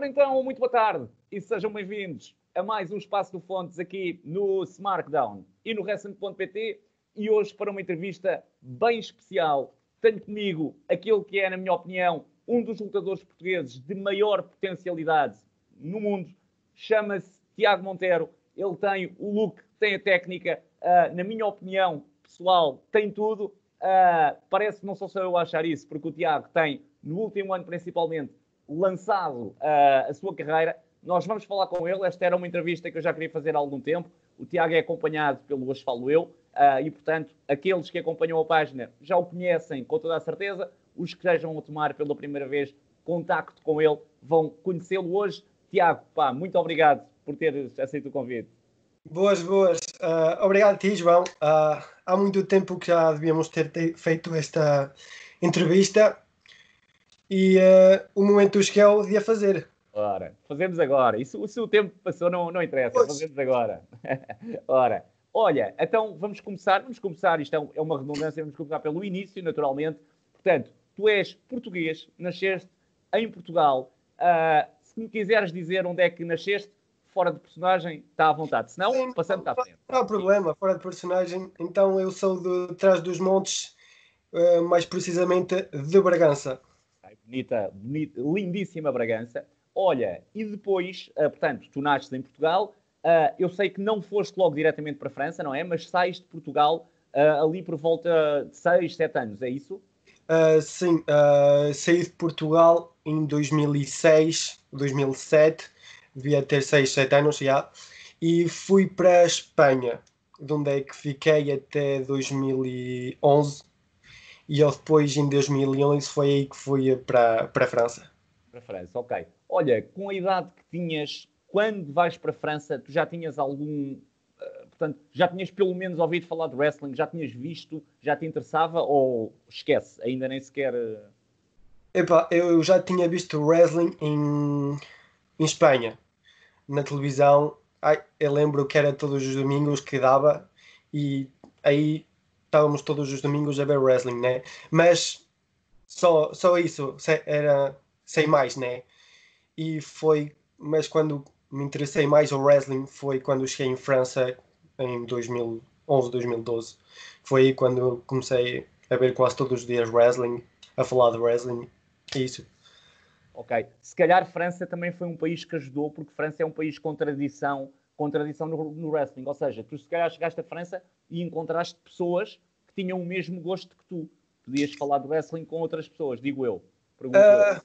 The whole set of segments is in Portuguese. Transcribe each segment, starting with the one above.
Ora então, muito boa tarde e sejam bem-vindos a mais um Espaço do Fontes aqui no Smartdown e no Wrestling.pt e hoje para uma entrevista bem especial. Tenho comigo aquele que é, na minha opinião, um dos lutadores portugueses de maior potencialidade no mundo. Chama-se Tiago Monteiro. Ele tem o look, tem a técnica, uh, na minha opinião pessoal, tem tudo. Uh, parece que não sou só eu a achar isso, porque o Tiago tem, no último ano principalmente, lançado uh, a sua carreira. Nós vamos falar com ele. Esta era uma entrevista que eu já queria fazer há algum tempo. O Tiago é acompanhado pelo Hoje Falo Eu, uh, e portanto, aqueles que acompanham a página já o conhecem com toda a certeza. Os que estejam a tomar pela primeira vez contacto com ele vão conhecê-lo hoje. Tiago, pá, muito obrigado por ter aceito o convite. Boas, boas. Uh, obrigado a ti, João. Uh, há muito tempo que já devíamos ter feito esta entrevista e uh, o momento chegou de a fazer. Ora, fazemos agora. E se, o tempo passou, não, não interessa, pois. fazemos agora. Ora, olha, então vamos começar, vamos começar, isto é, é uma redundância, vamos começar pelo início, naturalmente. Portanto, tu és português, nasceste em Portugal. Uh, se me quiseres dizer onde é que nasceste, fora de personagem, está à vontade. Se não, passando cá à frente. Não há problema, fora de personagem. Então eu sou de trás dos montes, uh, mais precisamente de Bragança bonita, bonita, lindíssima Bragança. Olha, e depois, uh, portanto, tu nasces em Portugal, uh, eu sei que não foste logo diretamente para a França, não é? Mas sais de Portugal uh, ali por volta de 6, 7 anos, é isso? sim, saí de Portugal em 2006, 2007, devia ter 6, 7 anos já, e fui para a Espanha, de onde é que fiquei até 2011 e eu depois, em 2011, foi aí que fui para, para a França. Para a França, ok. Olha, com a idade que tinhas, quando vais para a França, tu já tinhas algum. Uh, portanto, já tinhas pelo menos ouvido falar de wrestling, já tinhas visto, já te interessava ou esquece, ainda nem sequer. Uh... Epá, eu já tinha visto wrestling em, em Espanha, na televisão. Ai, eu lembro que era todos os domingos que dava e aí estávamos todos os domingos a ver wrestling, né? Mas só, só isso, era sem mais, né? E foi, mas quando me interessei mais ao wrestling foi quando cheguei em França em 2011, 2012. Foi aí quando comecei a ver quase todos os dias wrestling, a falar de wrestling, isso. Ok. Se calhar França também foi um país que ajudou, porque França é um país com tradição, com tradição no, no wrestling. Ou seja, tu se calhar chegaste à França e encontraste pessoas que tinham o mesmo gosto que tu. Podias falar de wrestling com outras pessoas, digo eu. Uh,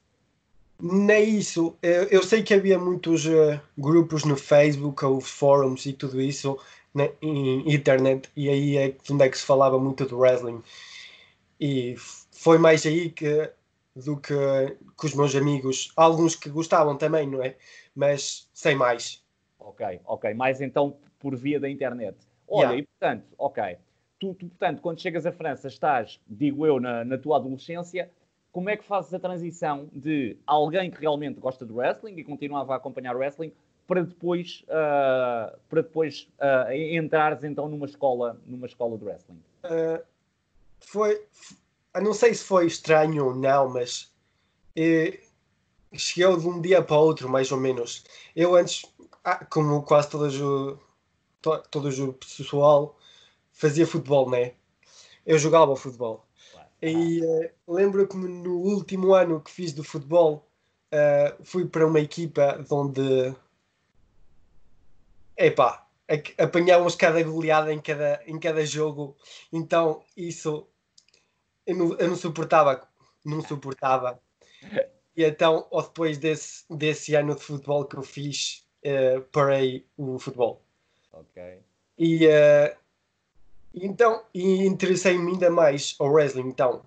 nem isso. Eu, eu, sei que havia muitos uh, grupos no Facebook ou fóruns e tudo isso na em internet, e aí é onde é que se falava muito do wrestling. E foi mais aí que do que com os meus amigos, alguns que gostavam também, não é? Mas sem mais. Ok, ok. Mais então por via da internet. Olha, yeah. e portanto, ok tu, tu, portanto, quando chegas à França, estás, digo eu, na, na, tua adolescência, como é que fazes a transição de alguém que realmente gosta de wrestling e continuava a acompanhar wrestling para depois, uh, para depois uh, entrares então numa escola, numa escola de wrestling? Uh, foi, não sei se foi estranho ou não, mas eh, chegou de um dia para outro, mais ou menos. Eu antes, como quase todos o, todos o pessoal, fazia futebol, né? Eu jogava futebol. E uh, lembro-me no último ano que fiz do futebol, uh, fui para uma equipa onde. Epá, apanhávamos cada goleada em cada, em cada jogo, então isso eu não, eu não suportava, não suportava. E então, ou depois desse, desse ano de futebol que eu fiz, uh, parei o futebol. Ok. E uh, então, e interessei-me ainda mais ao wrestling. Então,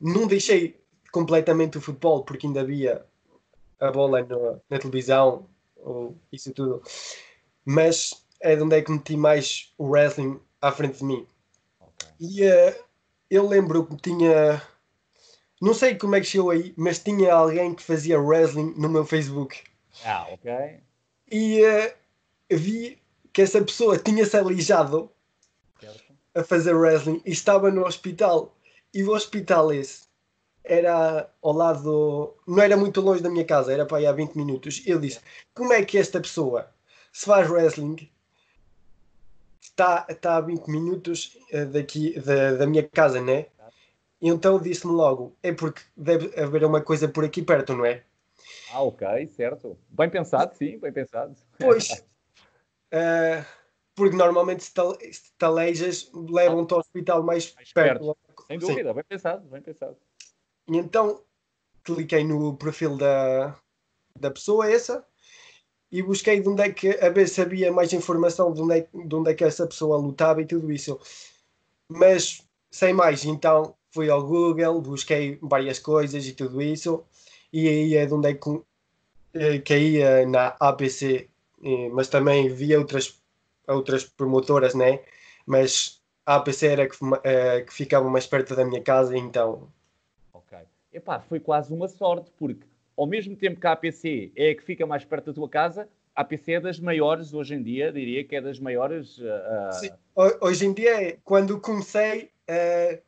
não deixei completamente o futebol porque ainda havia a bola no, na televisão, ou isso tudo. Mas é de onde é que meti mais o wrestling à frente de mim. Okay. E uh, eu lembro que tinha. Não sei como é que chegou aí, mas tinha alguém que fazia wrestling no meu Facebook. Ah, ok. E uh, vi que essa pessoa tinha-se alijado a fazer wrestling e estava no hospital. E o hospital esse era ao lado, não era muito longe da minha casa, era para aí há 20 minutos. Eu disse: como é que esta pessoa se faz wrestling está, está a 20 minutos eh, daqui da, da minha casa, né? Então disse-me logo: é porque deve haver uma coisa por aqui perto, não é? Ah, ok, certo. Bem pensado, sim, bem pensado. Pois, uh, porque normalmente estalejas levam-te ao hospital mais, mais perto. perto. Sem dúvida, sim. bem pensado, bem pensado. E então cliquei no perfil da, da pessoa essa e busquei de onde é que a ver se havia mais informação de onde, é, de onde é que essa pessoa lutava e tudo isso. Mas sem mais, então fui ao Google, busquei várias coisas e tudo isso, e aí é de onde é que eh, caía na APC, eh, mas também via outras, outras promotoras, né? Mas a APC era que, eh, que ficava mais perto da minha casa, então. Ok. Epá, foi quase uma sorte, porque ao mesmo tempo que a APC é a que fica mais perto da tua casa, a APC é das maiores hoje em dia, diria que é das maiores. Uh... Sim, hoje em dia, quando comecei, uh,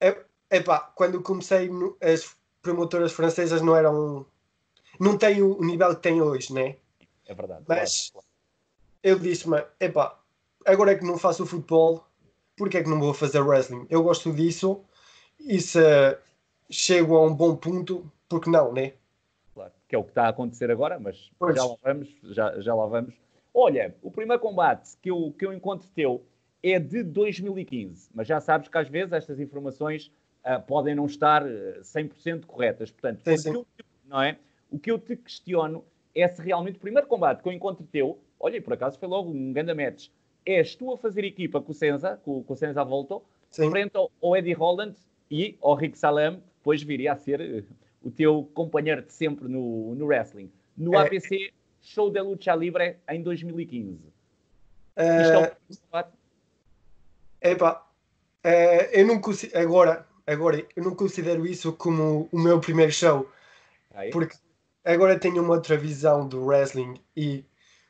é, epá, quando comecei, as promotoras francesas não eram. não têm o nível que têm hoje, né? É verdade. Mas claro. eu disse-me, epá, agora é que não faço futebol, porque é que não vou fazer wrestling? Eu gosto disso e se chego a um bom ponto, porque não, né? claro, que é o que está a acontecer agora, mas pois. já lá vamos, já, já lá vamos. Olha, o primeiro combate que eu, que eu encontro teu é de 2015, mas já sabes que às vezes estas informações uh, podem não estar 100% ah, corretas. Portanto, sim, sim. Eu, não é? o que eu te questiono é se realmente o primeiro combate que eu encontro teu, olha, e por acaso foi logo um grande match, és tu a fazer equipa com o Senza, com, com o Senza Volto, frente ao, ao Eddie Holland e ao Rick Salam, que depois viria a ser o teu companheiro de sempre no, no wrestling. No é. APC Show de Lucha Libre em 2015. É... Isto é o combate? Epá, é, eu não agora, agora eu não considero isso como o meu primeiro show. É? Porque agora tenho uma outra visão do wrestling e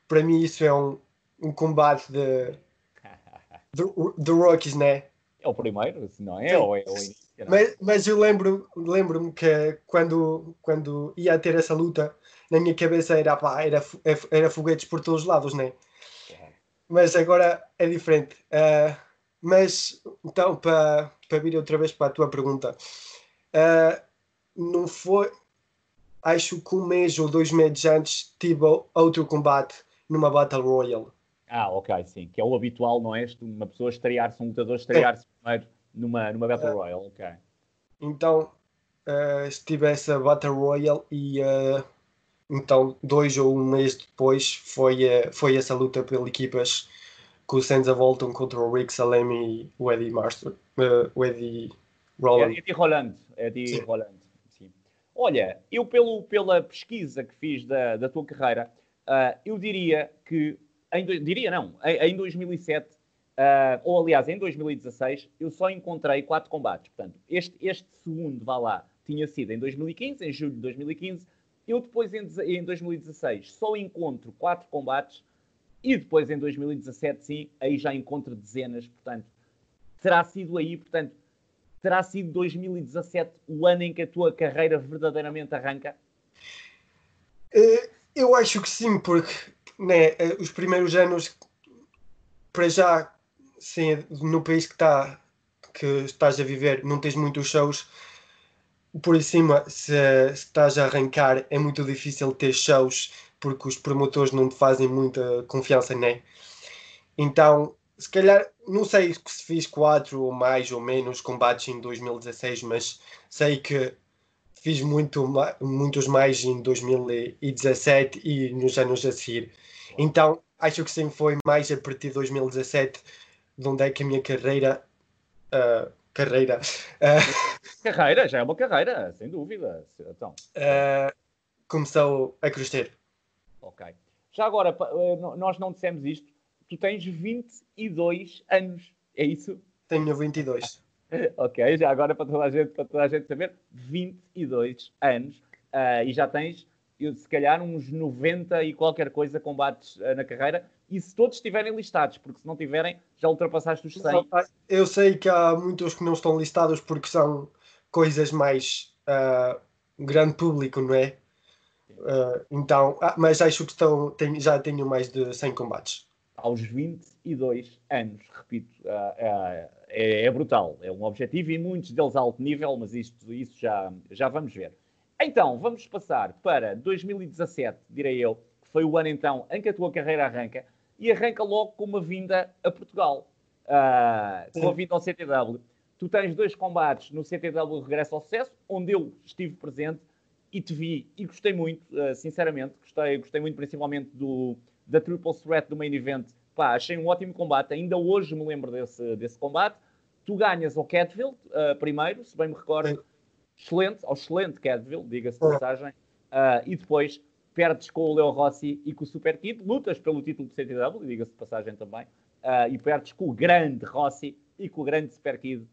para mim isso é um, um combate de, de, de Rockies, né? É o primeiro, se não é? Ou é o início? Mas, mas eu lembro, lembro-me que quando, quando ia ter essa luta, na minha cabeça era, pá, era, era foguetes por todos os lados, né? Mas agora é diferente. Uh, mas, então, para, para vir outra vez para a tua pergunta, uh, não foi. Acho que um mês ou dois meses antes tive outro combate numa Battle Royale. Ah, ok, sim. Que é o habitual, não é? Uma pessoa estrear-se, um lutador estrear-se é. primeiro numa, numa Battle uh, Royale, ok. Então, uh, estive essa Battle Royale e uh, então dois ou um mês depois foi, uh, foi essa luta pelas equipas com o Senza Volton contra o Rick Salem e o Eddie Master, o Eddie Roland. Eddie Roland, Eddie. Roland. Olha, eu pelo, pela pesquisa que fiz da, da tua carreira, uh, eu diria que, em, diria não, em, em 2007 Uh, ou aliás, em 2016, eu só encontrei quatro combates. Portanto, este, este segundo, vá lá, tinha sido em 2015, em julho de 2015. Eu depois, em, em 2016, só encontro quatro combates. E depois, em 2017, sim, aí já encontro dezenas. Portanto, terá sido aí, portanto, terá sido 2017 o ano em que a tua carreira verdadeiramente arranca? Uh, eu acho que sim, porque né, eh, os primeiros anos, para já, sim, no país que, tá, que estás a viver, não tens muitos shows. Por cima, se, se estás a arrancar, é muito difícil ter shows porque os promotores não te fazem muita confiança, né? Então, se calhar, não sei se fiz quatro ou mais ou menos combates em 2016, mas sei que fiz muito, muitos mais em 2017 e nos anos a seguir. Então, acho que sempre foi mais a partir de 2017 de onde é que a minha carreira. Uh, carreira. Uh, carreira, já é uma carreira, sem dúvida. Então. Uh, começou a crescer. Ok. Já agora, nós não dissemos isto. Tu tens 22 anos, é isso? Tenho 22. ok, já agora para toda a gente, para toda a gente saber, 22 anos. Uh, e já tens, se calhar, uns 90 e qualquer coisa combates uh, na carreira e se todos estiverem listados, porque se não tiverem, já ultrapassaste os 100. Eu sei que há muitos que não estão listados porque são coisas mais uh, grande público, não é? Uh, então, ah, mas acho que estão, tem, já tenho mais de 100 combates. Aos 22 anos, repito, uh, é, é, brutal. É um objetivo e muitos deles alto nível, mas isto, isso já, já vamos ver. Então, vamos passar para 2017, direi eu, que foi o ano então em que a tua carreira arranca, e arranca logo com uma vinda a Portugal, uh, com a vinda ao CTW. Tu tens dois combates no CTW Regresso ao Sucesso, onde eu estive presente e te vi e gostei muito, sinceramente, gostei, gostei muito principalmente do, da Triple Threat do main event. Pá, achei um ótimo combate, ainda hoje me lembro desse, desse combate. Tu ganhas ao Catfield uh, primeiro, se bem me recordo, excelente, ao excelente Catfield, diga-se de passagem, uh, e depois perdes com o Leo Rossi e com o Super Kid, lutas pelo título de CTW, diga-se de passagem também, uh, e perdes com o grande Rossi e com o grande Super Kid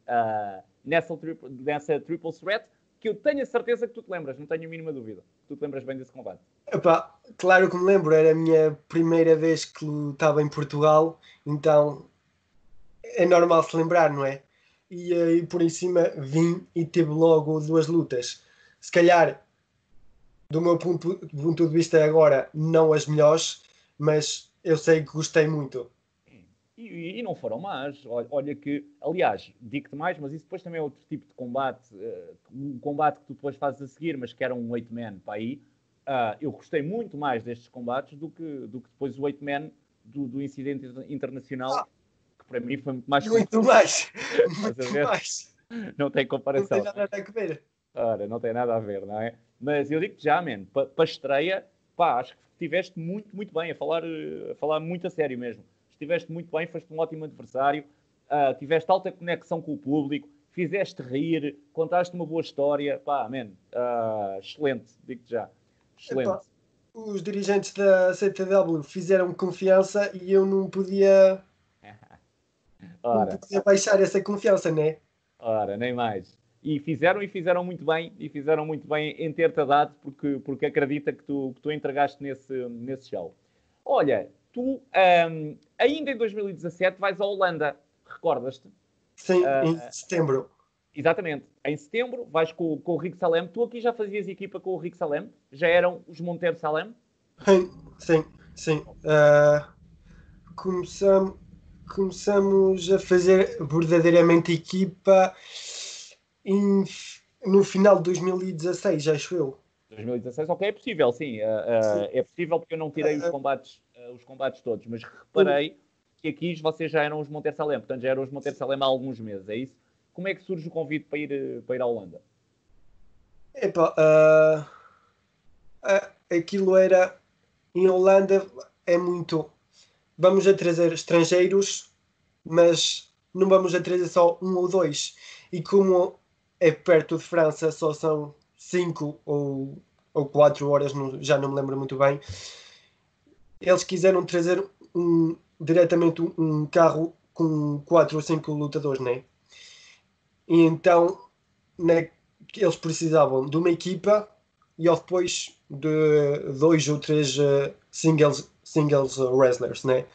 nessa, triple, nessa Triple Threat que eu tenho a certeza que tu te lembras, não tenho a mínima dúvida. Tu te lembras bem desse combate. Epá, claro que me lembro, era a minha primeira vez que lutava em Portugal, então é normal se lembrar, não é? E aí por em cima vim e teve logo duas lutas. Se calhar, do meu ponto, ponto de vista agora, não as melhores, mas eu sei que gostei muito. E, e, não foram más. Olha que, aliás, digo-te mais, mas isso depois também é outro tipo de combate. Uh, um combate que tu depois fazes a seguir, mas que era um 8-man para aí. Uh, eu gostei muito mais destes combates do que, do que depois o 8-man do, do, incidente internacional, ah, que para mim foi muito mais. Muito mais! muito mais! Não tem comparação. Não tem nada a ver. Ora, não tem nada a ver, não é? Mas eu digo-te já, man, para pa estreia, pá, acho que estiveste muito, muito bem, a falar, a falar muito a sério mesmo estiveste muito bem, foste um ótimo adversário, uh, tiveste alta conexão com o público, fizeste rir, contaste uma boa história. Pá, man, uh, excelente, digo-te já. Os dirigentes da CTW fizeram confiança e eu não podia. Ora. Não podia baixar essa confiança, né? Ora, nem mais. E fizeram e fizeram muito bem, e fizeram muito bem em ter-te dado, porque, porque acredita que tu, que tu entregaste nesse, nesse show. Olha, tu, um, ainda em 2017, vais à Holanda, recordas-te? Sim, uh, em setembro. Exatamente. Em setembro vais com, com o Rick Salem. Tu aqui já fazias equipa com o Rick Salem? Já eram os Monteiro Salem? Sim, sim. Uh, começamos, começamos a fazer verdadeiramente equipa em, no final de 2016, acho eu. 2016, ok, é possível, sim. Uh, uh, é possível porque eu não tirei os combates os combates todos, mas reparei que aqui vocês já eram os Monter Salem, portanto já eram os Monter Salem há alguns meses, é isso? Como é que surge o convite para ir, eh, para ir à Holanda? Epá, uh, uh, aquilo era em Holanda é muito vamos a trazer estrangeiros, mas não vamos a trazer só um ou dois. E como é perto de França, só são cinco ou, ou quatro horas, já não me lembro muito bem eles quiseram trazer um, diretamente um, carro com quatro ou cinco lutadores, né? E então né, eles precisavam de uma equipa e depois de dois ou três uh, singles, singles wrestlers, né?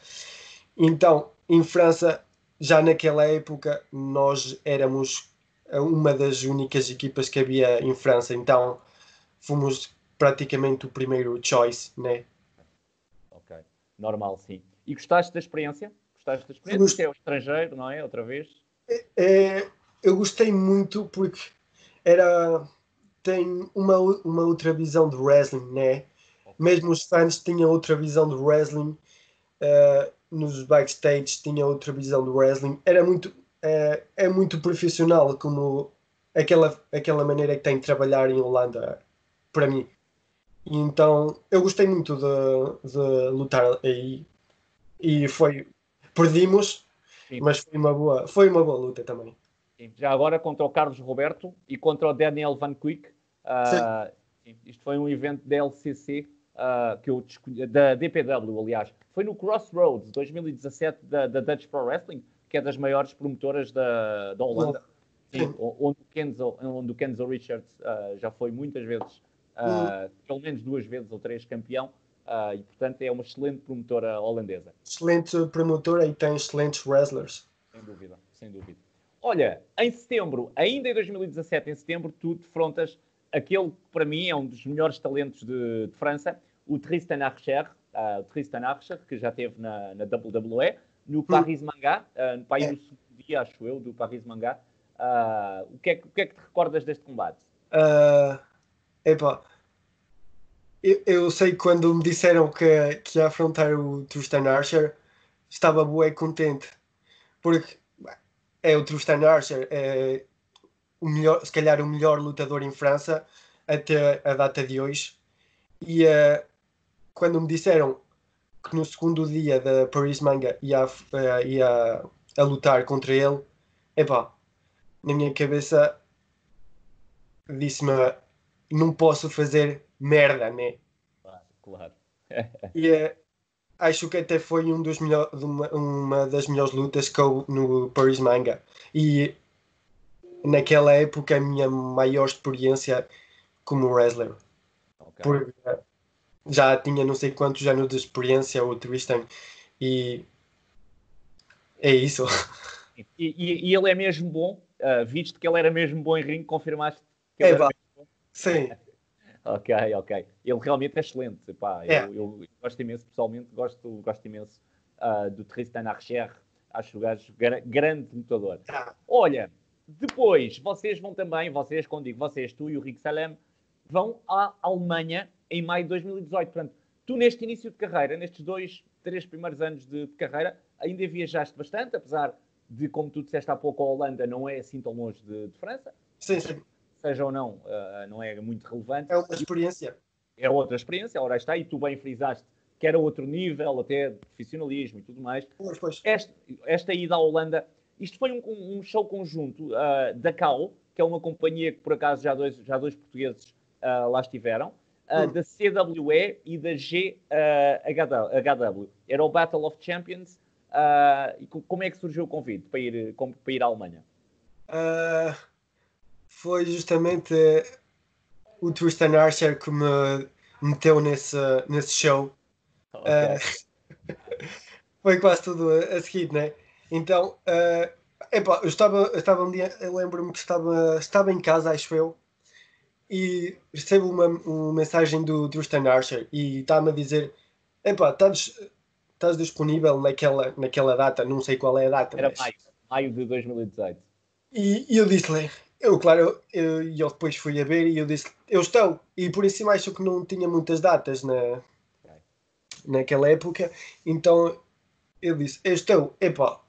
Então, em França, já naquela época, nós éramos uma das únicas equipas que havia em França, então fomos praticamente o primeiro choice, né? normal, sim. E gostaste da experiência? Gostaste da experiência? Gost... é o estrangeiro, não é? Outra vez? É, é, eu gostei muito porque era tem uma, uma outra visão de wrestling, né? Mesmo os fãs tinham outra visão de wrestling, uh, nos backstage tinham outra visão de wrestling. Era muito, é, é muito profissional como aquela, aquela maneira que tem de trabalhar em Holanda, para mim. E então eu gostei muito de, de lutar aí e foi perdimos, Sim. mas foi uma boa, foi uma boa luta também. Sim. Já agora contra o Carlos Roberto e contra o Daniel Van Quick. Uh, isto foi um evento da LCC uh, que eu da DPW, aliás. Foi no Crossroads 2017 da, da, Dutch Pro Wrestling, que é das maiores promotoras da, da Holanda. Sim, onde, o Kenzo, onde o Kenzo Richards uh, já foi muitas vezes uh, pelo menos duas vezes ou três campeão, uh, e portanto é uma excelente promotora holandesa. Excelente promotora e tem excelentes wrestlers. Sem dúvida, sem dúvida. Olha, em setembro, ainda em 2017, em setembro, tu defrontas aquele que para mim é um dos melhores talentos de, de França, o Tristan Archer, uh, o Tristan Archer, que já esteve na, na WWE, no hum. Paris Manga, uh, no país é. do segundo dia, acho eu, do Paris Manga. Uh, o, que é, o que é que te recordas deste combate? Uh, epá, eu, eu sei que quando me disseram que, que ia afrontar o Tristan Archer, estava bué contente, porque é o Tristan Archer, é o melhor, se calhar o melhor lutador em França até a data de hoje. E uh, quando me disseram que no segundo dia da Paris Manga ia, uh, ia a lutar contra ele, epá, na minha cabeça disse-me não posso fazer merda, né? Claro, claro. e uh, acho que até foi um dos melhor, uma, uma das melhores lutas que eu no Paris Manga. E naquela época a minha maior experiência como wrestler. Okay. Porque já tinha não sei quantos anos de experiência o Tristan e é isso. E, e, e ele é mesmo bom, uh, visto que ele era mesmo bom em ringue, confirmaste que ele é, era bom? Sim. Ok, ok. Ele realmente é excelente. Pá, é. eu, eu, gosto imenso, pessoalmente, gosto, gosto imenso uh, do Tristan Archer. Acho o gajo grande lutador. Ah. Olha, depois, vocês vão também, vocês, quando digo vocês, tu e o Rick Salem, vão à Alemanha em maio de 2018. Portanto, tu neste início de carreira, nestes dois, três primeiros anos de, de carreira, ainda viajaste bastante, apesar de, como tu disseste há pouco, a Holanda não é assim tão longe de, de França. Sim, sim. Seja ou não, uh, não é muito relevante. É uma experiência. É outra experiência, ora está, e tu bem frisaste que era outro nível, até de profissionalismo e tudo mais. Pois, pois. Esta, esta ida à Holanda isto foi um, um show conjunto uh, da CAO, que é uma companhia que por acaso já dois, já dois portugueses uh, lá estiveram, uh, hum. da CWE e da GHW. Era o Battle of Champions. e como é que surgiu o convite para ir, para ir à Alemanha? Foi justamente o Tristan Archer que me meteu nesse, nesse show. Okay. foi quase tudo a, a seguir, né? Então, uh, epá, eu estava, eu estava um dia, eu lembro-me que estava, estava em casa, acho eu, e recebo uma, uma mensagem do Tristan Archer e está-me a dizer: epá, estás, estás disponível naquela, naquela data, não sei qual é a data. Era mas... maio, maio de 2018. E, e eu disse-lhe, eu, claro, eu, eu depois fui a ver e eu disse, eu estou. E por isso acho que não tinha muitas datas na, naquela época. Então eu disse, eu estou, epá,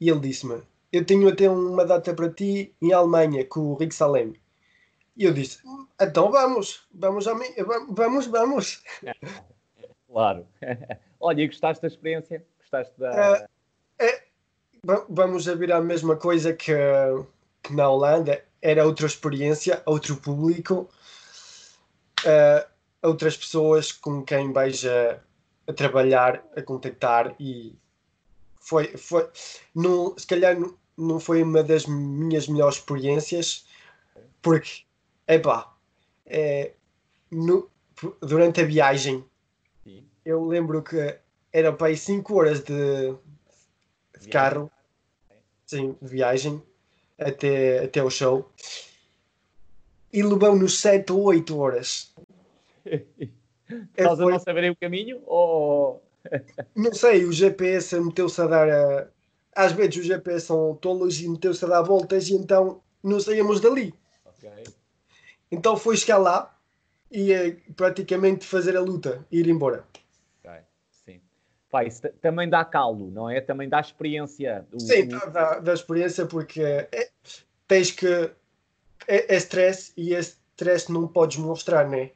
e ele disse-me: Eu tenho até uma data para ti em Alemanha com o Rick Salem. E eu disse: Então vamos, vamos, vamos, vamos. Claro. Olha, e gostaste da experiência? Gostaste da. Uh, é, vamos a ver a mesma coisa que, que, na Holanda. Era outra experiência, outro público, uh, outras pessoas com quem vais a, a trabalhar, a contactar e foi, foi não, se calhar não foi uma das minhas melhores experiências, porque, epá, é, no, durante a viagem, Sim. eu lembro que era para aí 5 horas de, de carro, sim, de viagem, até, até o show, e levou-nos 7 ou 8 horas. Estás a não saberem o caminho? Ou não sei, o GPS meteu-se a dar a... Às vezes o GPS são tolos e meteu-se a dar voltas e então não saímos dali. Okay. Então foi chegar lá e é, praticamente fazer a luta, ir embora. Isso também dá calo, não é? Também dá experiência. O, Sim, o... Dá, dá, experiência porque é, tens que. É, é stress e esse stress não podes mostrar, não é?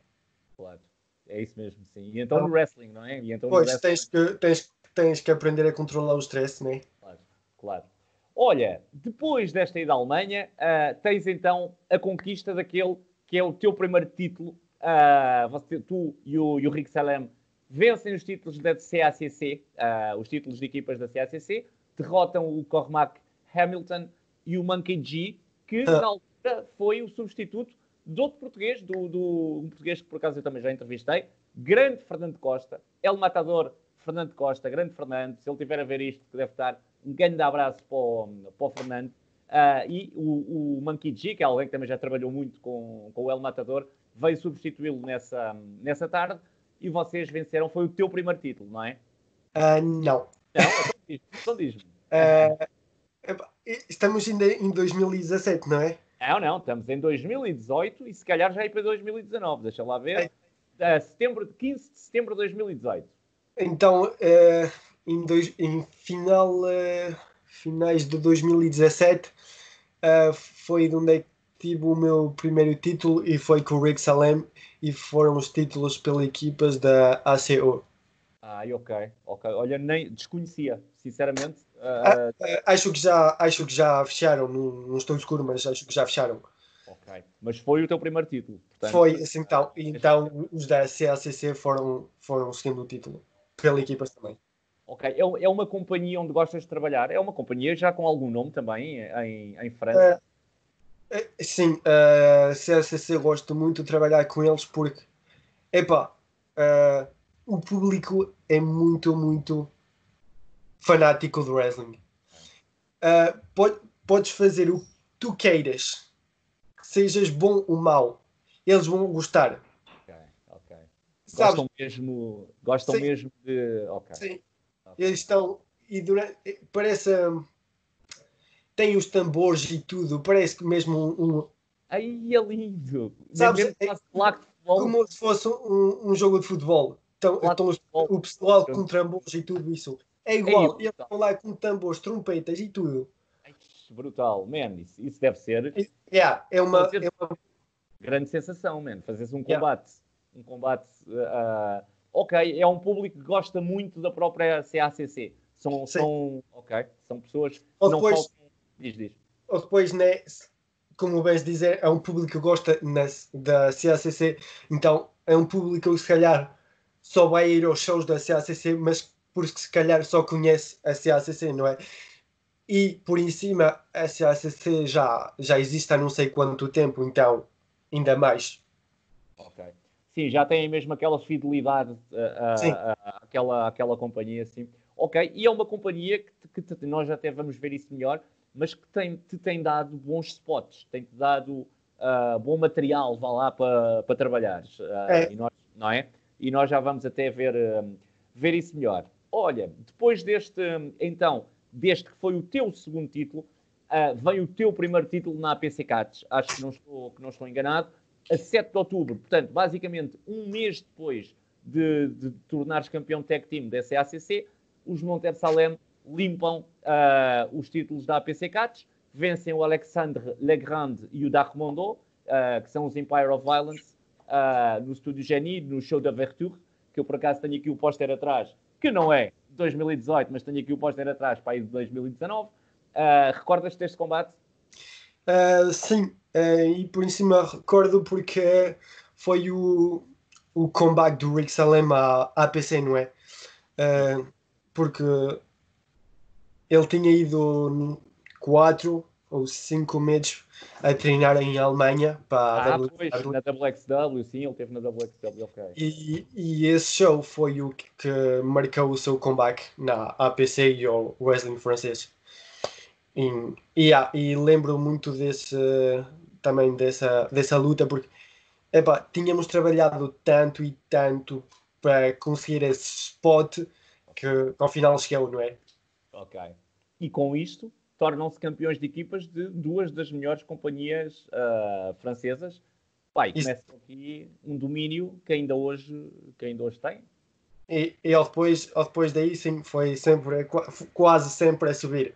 Claro. É isso mesmo, sim. E então no wrestling, não é? E então pois, wrestling... tens, que, tens, tens que aprender a controlar o stress, não é? Claro, claro. Olha, depois desta ida à Alemanha, uh, tens então a conquista daquele que é o teu primeiro título. Uh, você, tu e o, e o Rick Salem vencem os títulos da CACC, uh, ah, os títulos de equipas da CACC, derrotam o Cormac Hamilton e o Monkey G, que na altura foi o substituto de outro português, do, do, um português que por acaso eu também já entrevistei, grande Fernando Costa, El Matador Fernando Costa, grande Fernando, se ele tiver a ver isto, que deve estar um grande abraço para o, para o Fernando. Uh, e o, o Monkey G, que é alguém que também já trabalhou muito com, com o El Matador, veio substituí-lo nessa, nessa tarde e vocês venceram. Foi o teu primeiro título, não é? Uh, não. Não? Então diz-me. Uh, estamos ainda em 2017, não é? Não, não, estamos em 2018 e se calhar já é para 2019, deixa lá ver. É. Uh, setembro, 15 de setembro de 2018. Então, em, dois, em final, finais de 2017 foi de onde é que tive o meu primeiro título e foi com o Rick Salem e foram os títulos pelas equipas da ACO. Ah, ok, ok. Olha, nem desconhecia, sinceramente. Uh... Ah, acho, que já, acho que já fecharam, não, não estou escuro, mas acho que já fecharam. Ok, mas foi o teu primeiro título. Portanto, foi, assim, então, então os da CACC foram, foram o segundo título, pela equipas também. Ok, é, é uma companhia onde gostas de trabalhar? É uma companhia já com algum nome também em, em França? Uh, sim, a uh, CACC gosto muito de trabalhar com eles porque, epá, uh, o público é muito, muito fanático do wrestling. Uh, pode, podes fazer o que tu queiras, que sejas bom ou mau, eles vão gostar. Ok, ok. Gostam mesmo, gostam mesmo de. Ok. Sim. Okay. Eles estão. E durante, parece. Tem os tambores e tudo, parece que mesmo um. Aí é lindo! Sabes, é, como se fosse um, um jogo de futebol. Então, então o pessoal com tambores e tudo isso. É igual, eles estão lá com tambores, trompetas e tudo. brutal, man, isso, isso deve ser. Yeah, é, uma, é uma grande sensação, man. Fazer um combate. Yeah. Um combate. Uh, ok, é um público que gosta muito da própria CACC. São, são, okay, são pessoas que ou não depois. Diz, diz. Ou depois, né, como vais dizer, é um público que gosta na, da CACC, então é um público que se calhar só vai ir aos shows da CACC, mas porque se calhar só conhece a CACC, não é? E por em cima a CACC já, já existe há não sei quanto tempo, então ainda mais. Ok. Sim, já tem mesmo aquela fidelidade àquela, àquela companhia, sim. Ok, e é uma companhia que, que, nós até vamos ver isso melhor, mas que tem, te tem dado bons spots, tem-te dado uh, bom material, vá lá para pa trabalhares. Uh, é. E nós, não é? E nós já vamos até ver, uh, ver isso melhor olha, depois deste, então, deste que foi o teu segundo título, uh, vem o teu primeiro título na APC Cats, acho que não estou, que não estou enganado, a 7 de outubro, portanto, basicamente um mês depois de, de tornares campeão tag team da SACC, os Monter Salem limpam uh, os títulos da APC Cats, vencem o Alexandre Legrand e o Darmondo, uh, que são os Empire of Violence, uh, no Estúdio Genie, no show da Verture, que eu por acaso tenho aqui o póster atrás, que não é 2018, mas tenho aqui o póster atrás para aí de 2019. Uh, ah, Recordas-te deste combate? Sim, e por cima recordo porque foi o, o combate do Rick Salem à APC, não é? Porque ele tinha ido quatro ou cinco meses a treinar em Alemanha para ah, w... pois, na WXW, sim, ele teve na WXW, ok. E, e esse show foi o que, que marcou o seu comeback na APC e o wrestling francês. E, e, ah, e lembro muito desse também dessa, dessa luta porque epa, tínhamos trabalhado tanto e tanto para conseguir esse spot que ao final chegou, não é? Ok. E com isto tornam-se campeões de equipas de duas das melhores companhias uh, francesas. Pai, começa aqui um domínio que ainda hoje, que ainda hoje tem. E, e ao depois, ao depois daí, sim, foi sempre, quase sempre a subir.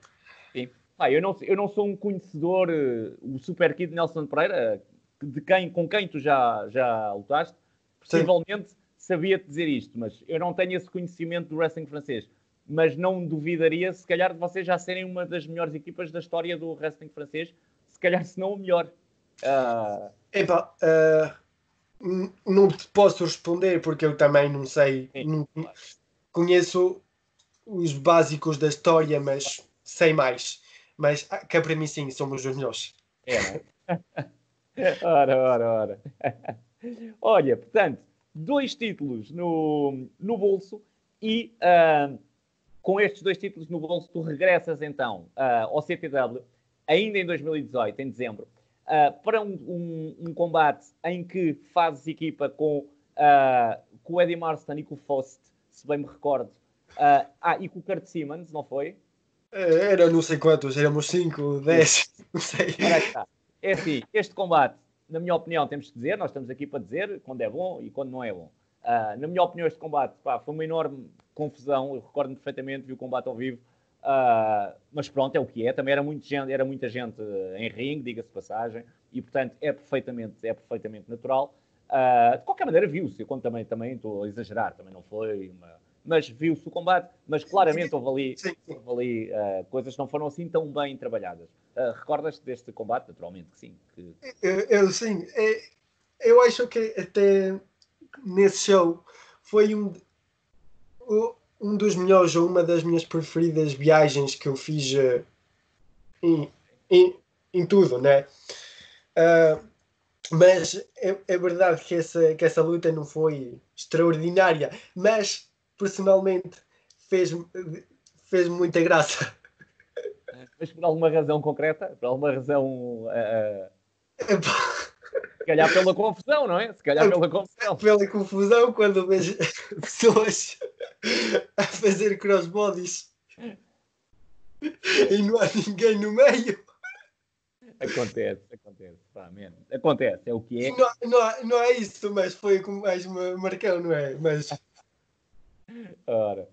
Sim. Eu, não, eu não sou um conhecedor, uh, o Super Kid Nelson Pereira, de quem, com quem tu já, já lutaste, possivelmente sabia-te dizer isto, mas eu não tenho esse conhecimento do wrestling francês mas não duvidaria, se calhar, de vocês já serem uma das melhores equipas da história do wrestling francês, se calhar, se não o melhor. Uh... Epa, uh, não te posso responder porque eu também não sei, Sim, não, claro. conheço os básicos da história, mas sei mais. Mas ah, que para mim, sim, somos os melhores. É, é? ora, ora, ora. Olha, portanto, dois títulos no, no bolso e uh, com estes dois títulos no bolso, tu regressas então uh, ao CTW ainda em 2018, em dezembro, uh, para um, um, um, combate em que fazes equipa com, uh, com o Eddie Marston e com o Faust, se bem me recordo, ah, e com o Kurt Simmons, não foi? É, era não sei quantos, éramos 5, 10, não sei. É assim, este combate, na minha opinião, temos que dizer, nós estamos aqui para dizer quando é bom e quando não é bom. Uh, na minha opinião, este combate pá, foi uma enorme confusão. Eu recordo-me perfeitamente, vi o combate ao vivo. Uh, mas pronto, é o que é. Também era, muito gente, era muita gente em ringue, diga-se passagem, e portanto é perfeitamente, é perfeitamente natural. Uh, de qualquer maneira, viu-se. Eu quando também, também estou a exagerar, também não foi uma, mas viu-se o combate, mas claramente houve ali, houve ali uh, coisas que não foram assim tão bem trabalhadas. Uh, Recordas-te deste combate? Naturalmente que sim. Que... Eu, eu, sim, é, eu acho que até nesse show foi um, um dos melhores ou uma das minhas preferidas viagens que eu fiz uh, em, em, em, tudo, né? mas é, é verdade que essa, que essa luta não foi extraordinária, mas personalmente fez-me fez muita graça. Mas por alguma razão concreta? Por alguma razão. Uh, se calhar pela confusão, não é? Se calhar pela confusão. Pela confusão, quando vejo pessoas a fazer crossbodies e não há ninguém no meio. Acontece, acontece. Pá, Acontece, é o que é. Não, não, não é isso, mas foi como mais marcão, não é? Mas Ora.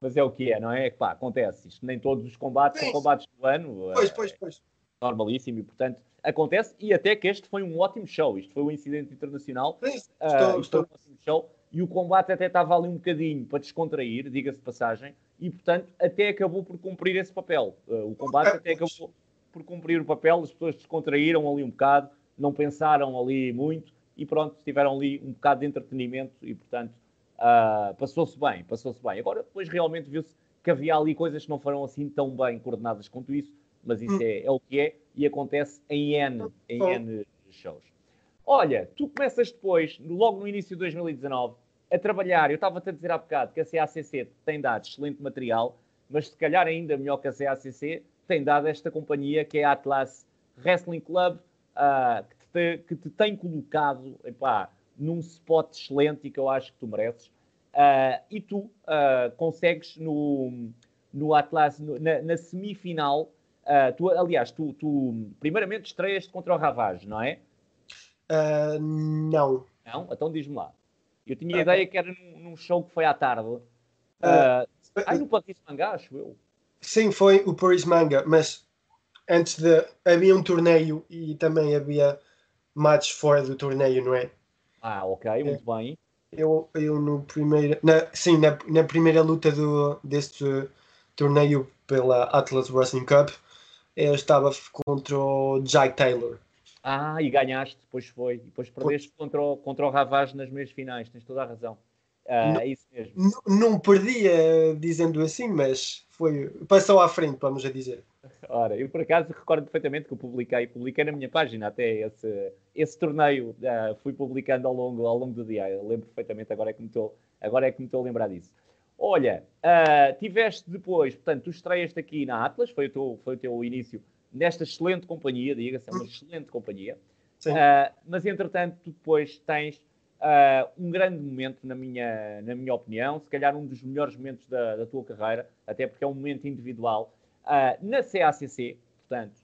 Mas é o que é, não é? Pá, acontece isto. Nem todos os combates são combates do ano. Pois, pois, pois. Normalíssimo e, portanto, acontece. E até que este foi um ótimo show. Isto foi um incidente internacional. Sim, estou, uh, estou. um ótimo show. E o combate até estava ali um bocadinho para descontrair, diga-se de passagem. E, portanto, até acabou por cumprir esse papel. Uh, o combate é, até acabou por cumprir o papel. As pessoas descontraíram ali um bocado, não pensaram ali muito e pronto, tiveram ali um bocado de entretenimento e, portanto, Uh, passou-se bem, passou-se bem. Agora, depois realmente viu-se que havia ali coisas que não foram assim tão bem coordenadas quanto isso, mas isso hum. é, é, o que é e acontece em N, em N shows. Olha, tu começas depois, logo no início de 2019, a trabalhar. Eu estava-te a dizer há bocado que a CACC tem dado excelente material, mas se calhar ainda melhor que a CACC, tem dado esta companhia que é a Atlas Wrestling Club, uh, que, te, que, te, tem colocado epá, num spot excelente e que eu acho que tu mereces. Uh, e tu uh, consegues no, no Atlas, no, na, na, semifinal, uh, tu, aliás, tu, tu primeiramente estreias contra o Ravage, não é? não. Não? Então diz-me lá. Eu tinha a ideia que era num, num, show que foi à tarde. Uh, aí no Paris Manga, acho eu. Sim, foi o Paris Manga, mas antes de. Havia um torneio e também havia matches fora do torneio, não é? Ah, ok, muito é. bem. Eu, eu no primeiro. Na, sim, na, na primeira luta do, deste torneio pela Atlas Wrestling Cup, eu estava contra o Jack Taylor. Ah, e ganhaste, depois foi. E depois perdeste contra o, contra o Ravage nas meias finais, tens toda a razão. Ah, não, é isso mesmo. Não, perdia dizendo assim, mas foi, passou à frente, vamos a dizer. Ora, eu por acaso recordo perfeitamente que eu publiquei, publiquei na minha página até esse, esse torneio, uh, fui publicando ao longo, ao longo do dia. Eu lembro perfeitamente, agora é que me estou, agora é que me estou a lembrar disso. Olha, uh, tiveste depois, portanto, tu estreias aqui na Atlas, foi o, teu, foi o teu início nesta excelente companhia, diga-se, é uma excelente companhia. Uh, mas entretanto, tu depois tens uh, um grande momento, na minha, na minha opinião, se calhar um dos melhores momentos da, da tua carreira, até porque é um momento individual, na CACC, portanto,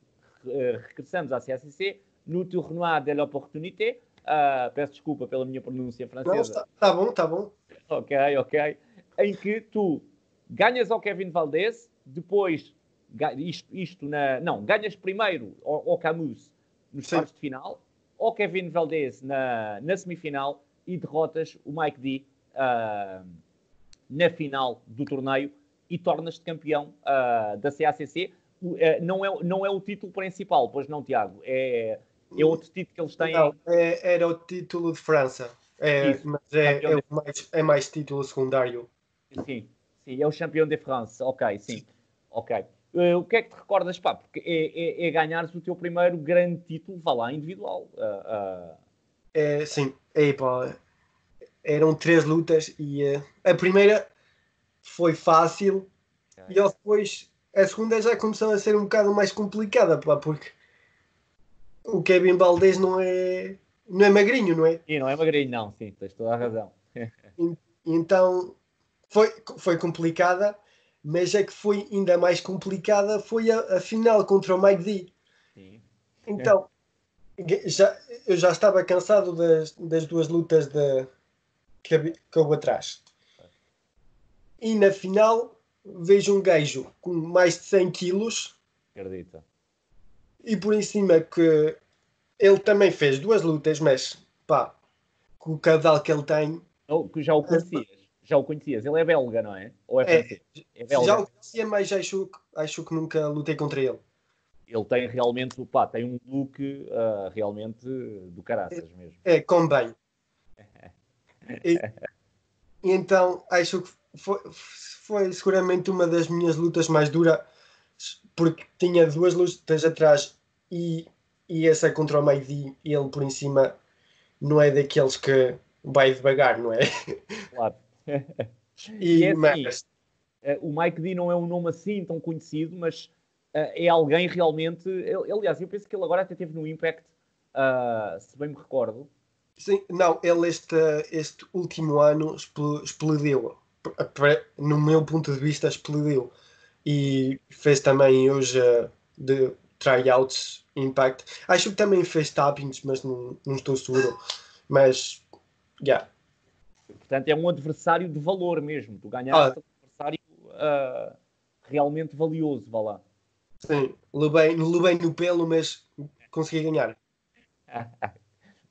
regressamos à CACC, no Tournoi de l'Opportunité, peço desculpa pela minha pronúncia francesa. Está tá bom, está bom. Ok, ok. Em que tu ganhas ao Kevin Valdez, depois, isto, isto na... Não, ganhas primeiro ao, ao Camus nos quartos de final, ao Kevin Valdez na, na semifinal e derrotas o Mike D uh, na final do torneio e tornas-te campeão uh, da CACC. Uh, eh, não, é, não é o título principal, pois não, Tiago? É, é outro título que eles têm? Não, é, era o título de França. É, mas é, é, mais, é mais título secundário. Sim, sim, é o campeão de França. Ok, sim. Ok. Uh, o que é que te recordas, pá? Porque é, é, é ganhares o teu primeiro grande título, vá lá, individual. Uh, uh... É, sim, é, pá, eram três lutas e a primeira foi fácil okay. e depois a segunda já começou a ser um bocado mais complicada, pá, porque o Kevin Valdez não é, não é magrinho, não é? E não é magrinho, não, sim, tens toda a razão. então foi, foi complicada, mas é que foi ainda mais complicada foi a, a final contra o Mike D. Sim. Então, já, eu já estava cansado das, das duas lutas de, que, que houve atrás. E na final vejo um gajo com mais de 100 quilos. Acredita. E por em cima que ele também fez duas lutas, mas pá, com o cadal que ele tem. Oh, já o conhecias? Já o conhecias? Ele é belga, não é? Ou é, é, é belga? Já o conhecia, mas acho, acho que nunca lutei contra ele. Ele tem realmente, pá, tem um look uh, realmente do caraças mesmo. É, com bem. e então acho que foi, foi seguramente uma das minhas lutas mais duras, porque tinha duas lutas atrás e, e essa contra o Maidi, ele por em cima não é daqueles que vai devagar, não é? Claro. E, e é assim, mas... Eh, o Mike D não é um nome assim tão conhecido, mas uh, é alguém realmente. Ele, aliás, eu penso que ele agora até teve no Impact, uh, se bem me recordo. Sim, não, ele este, este último ano explodiu no meu ponto de vista, explodiu. E fez também hoje uh, de tryouts Impact. Acho que também fez tappings, mas não, não estou seguro. Mas, yeah. Portanto, é um adversário de valor mesmo. Tu ganhaste ah. um adversário uh, realmente valioso, vá lá. Sim, levei, levei no pelo, mas consegui ganhar.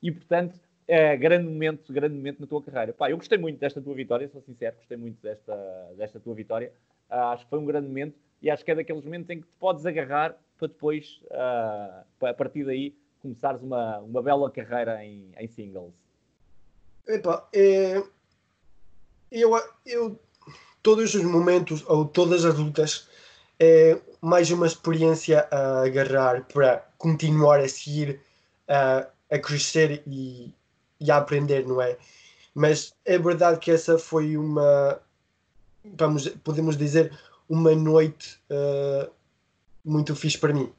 e portanto, é, grande momento, grande momento na tua carreira. Pá, eu gostei muito desta tua vitória, sou sincero, gostei muito desta, desta tua vitória. Uh, acho que foi um grande momento e acho que é daqueles momentos em que te podes agarrar para depois, uh, a partir daí, começares uma, uma bela carreira em, em singles. Epa, é, eu, eu, todos os momentos ou todas as lutas é mais uma experiência a agarrar para continuar a seguir, a, a crescer e, e a aprender, não é? Mas é verdade que essa foi uma, vamos, podemos dizer, uma noite uh, muito fixe para mim.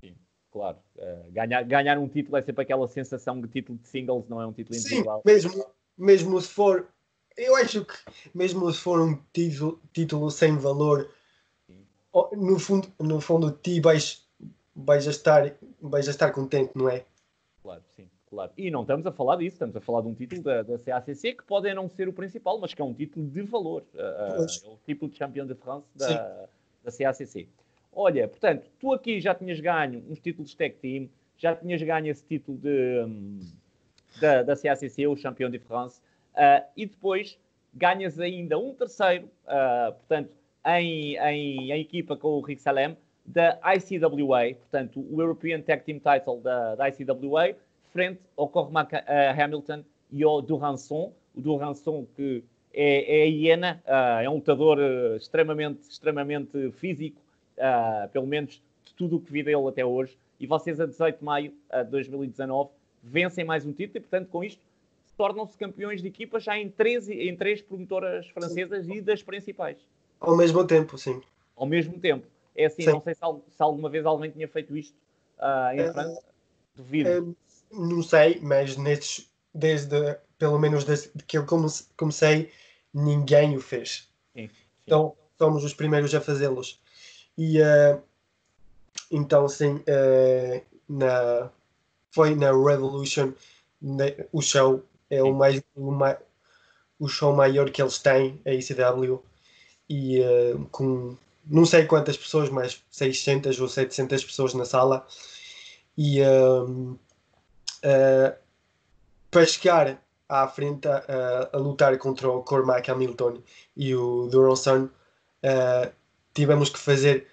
Sim, claro. Uh, ganhar, ganhar um título é sempre aquela sensação de título de singles, não é um título individual. Sim, mesmo, mesmo se for, eu acho que mesmo se for um título, título sem valor, no fundo, no fundo ti vais, vais, a estar, vais estar contente, não é? Claro, sim. Claro. E não estamos a falar disso, estamos a falar de um título da, da CACC que pode não ser o principal, mas que é um título de valor. Uh, é o título de campeão de France da, da CACC. Olha, portanto, tu aqui já tinhas ganho uns títulos de tag team, já tinhas ganho esse título de, um, da, da CACC, o campeão de France, uh, e depois ganhas ainda um terceiro, uh, portanto, em, em, em, equipa com o Rick Salem, da ICWA, portanto, o European Tag Team Title da, da ICWA, frente ao Cormac uh, Hamilton e ao Duranson. O Duranson que é, é a hiena, uh, é um lutador extremamente, extremamente físico, pelo menos de tudo o que vi dele até hoje. E vocês, a 18 de maio de 2019, vencem mais um título e, portanto, com isto, tornam-se campeões de equipa já em três, em três promotoras francesas sim. e das principais. Ao mesmo tempo, sim. Ao mesmo tempo. É assim, sim. não sei se, se, alguma vez alguém tinha feito isto uh, em é, França. Duvido. É, não sei, mas nestes, desde, pelo menos desde que eu comecei, ninguém o fez. Sim. Então, somos os primeiros a fazê-los. E uh, então, sim, uh, na, foi na Revolution, o show é o mais, o o show maior que eles têm, a ICW, e uh, com não sei quantas pessoas, mas 600 ou 700 pessoas na sala. E para chegar à frente a, a, lutar contra o Cormac Hamilton e o Duranson, uh, tivemos que fazer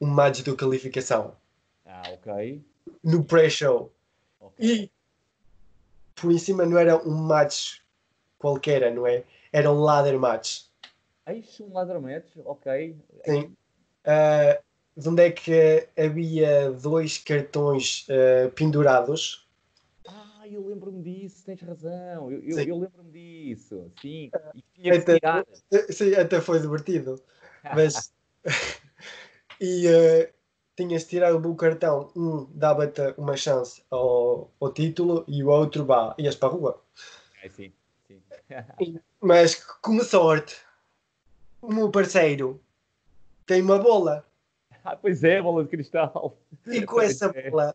um match de qualificação. Ah, ok. No pré-show. Okay. E por em cima não era um match qualquer, não é? Era um ladder match. Isso, um ladder match, ok. Sim. Uh, onde é que havia dois cartões uh, pendurados eu lembro-me disso, tens razão, eu, eu, eu lembro-me disso, sim, e tinha até, Sim, até foi divertido, mas, e uh, tinhas de tirar o cartão, um dava-te uma chance ao, ao título e o outro, vá, ias para a rua. É, sim, sim. Mas com sorte, o meu parceiro tem uma bola. Ah, pois é, bola de cristal. E com essa é. bola,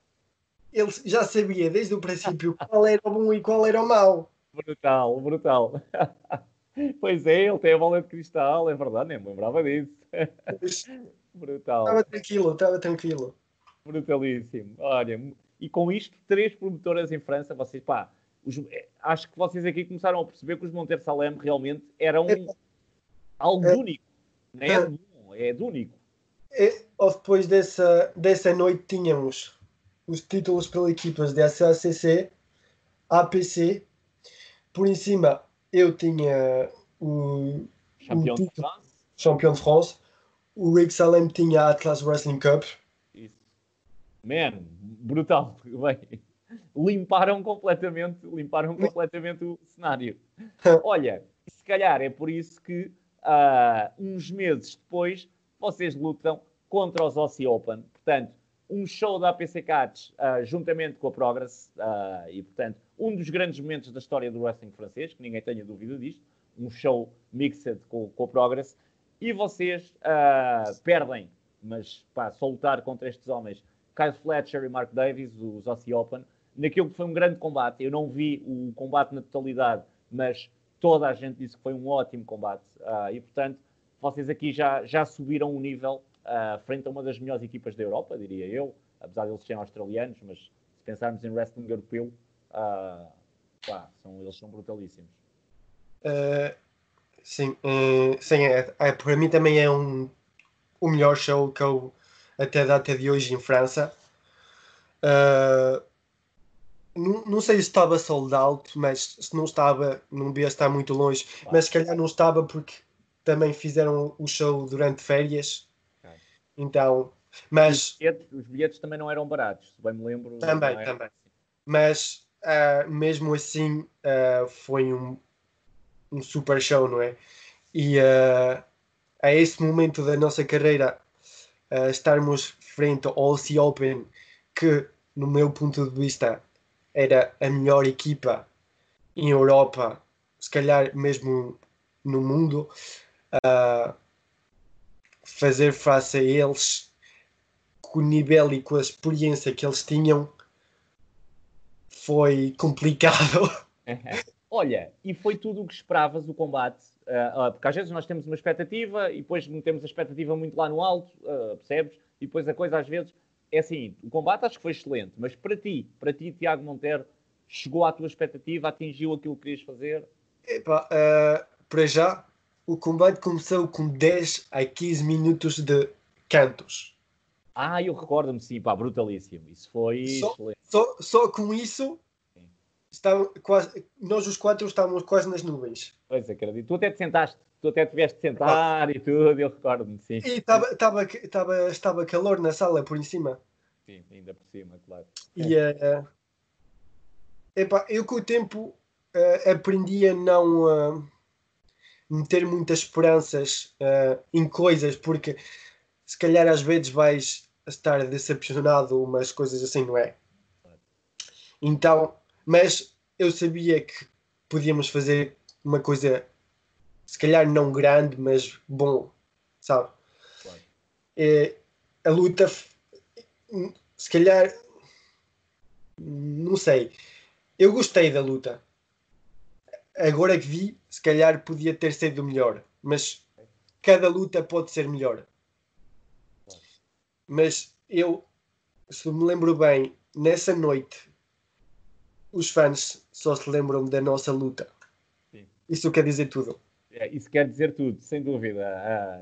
ele já sabia desde o princípio qual era o bom e qual era o mau. Brutal, brutal. Pois é, ele tem a bola de cristal, é verdade, nem me lembrava disso. Brutal. Estava tranquilo, estava tranquilo. Brutalíssimo. Olha, e com isto, três promotoras em França, vocês, pá, os, é, acho que vocês aqui começaram a perceber que os Monter Salem realmente eram é, algo é, único. Não é, é, bom, é de único. É, depois dessa, dessa noite tínhamos os títulos pelas equipas da SACC, APC, por em cima eu tinha o, Champion de France. Champion de France. O Rick Salem tinha a Atlas Wrestling Cup. Isso. Man, brutal. Bem, limparam completamente, limparam completamente o cenário. Olha, se calhar é por isso que uh, uns meses depois vocês lutam contra os Aussie Open. Portanto, um show da APC Cats uh, juntamente com a Progress uh, e, portanto, um dos grandes momentos da história do wrestling francês, que ninguém tenha dúvida disto, um show mixed com, com a Progress, e vocês uh, perdem, mas pá, só lutar contra estes homens, Kyle Fletcher e Mark Davis, os Aussie Open, naquilo que foi um grande combate. Eu não vi o combate na totalidade, mas toda a gente disse que foi um ótimo combate, e, portanto, vocês aqui já, já subiram o nível uh, frente a uma das melhores equipas da Europa, diria eu, apesar de eles serem australianos, mas se pensarmos em wrestling europeu, uh, pá, são, eles são brutalíssimos. Uh, sim, sim é, é, para mim também é um, o melhor show que eu até a data de hoje em França. Uh, não, não sei se estava sold out, mas se não estava, não devia estar muito longe. Mas se calhar não estava porque também fizeram o show durante férias então, mas. Os bilhetes, os bilhetes, também não eram baratos, se bem me lembro. Também, também. Mas uh, mesmo assim uh, foi um, um super show, não é? E uh, a esse momento da nossa carreira, estarmos frente ao OC Open, que no meu ponto de vista era a melhor equipa em Europa, se calhar mesmo no mundo. Uh, fazer face a eles com o nível e com a experiência que eles tinham foi complicado. Olha, e foi tudo o que esperavas o combate? Uh, uh, porque às vezes nós temos uma expectativa e depois metemos a expectativa muito lá no alto, uh, percebes? E depois a coisa às vezes é assim: o combate acho que foi excelente, mas para ti, para ti, Tiago Monteiro, chegou à tua expectativa, atingiu aquilo que querias fazer? Epa, para já, o combate começou com 10 a 15 minutos de cantos. Ah, eu recordo-me, sim, pá, brutalíssimo. Isso foi só, só, só, com isso, estava quase, nós os quatro estávamos quase nas nuvens. Pois, acredito. Tu até te sentaste, tu até tiveste de sentar ah. e tudo, eu recordo-me, sim. E estava, estava, estava, estava calor na sala por em cima. Sim, ainda por cima, claro. E, uh, epá, eu com o tempo uh, aprendi a não... Uh, meter muitas esperanças uh, em coisas, porque se calhar às vezes vais estar decepcionado, umas coisas assim, não é? Então, mas eu sabia que podíamos fazer uma coisa, se calhar não grande, mas bom, sabe? Claro. É, a luta, se calhar, não sei. Eu gostei da luta agora que vi, se calhar podia ter sido melhor, mas cada luta pode ser melhor. Mas eu, se me lembro bem, nessa noite, os fãs só se lembram da nossa luta. Sim. Isso quer dizer tudo. É, isso quer dizer tudo, sem dúvida.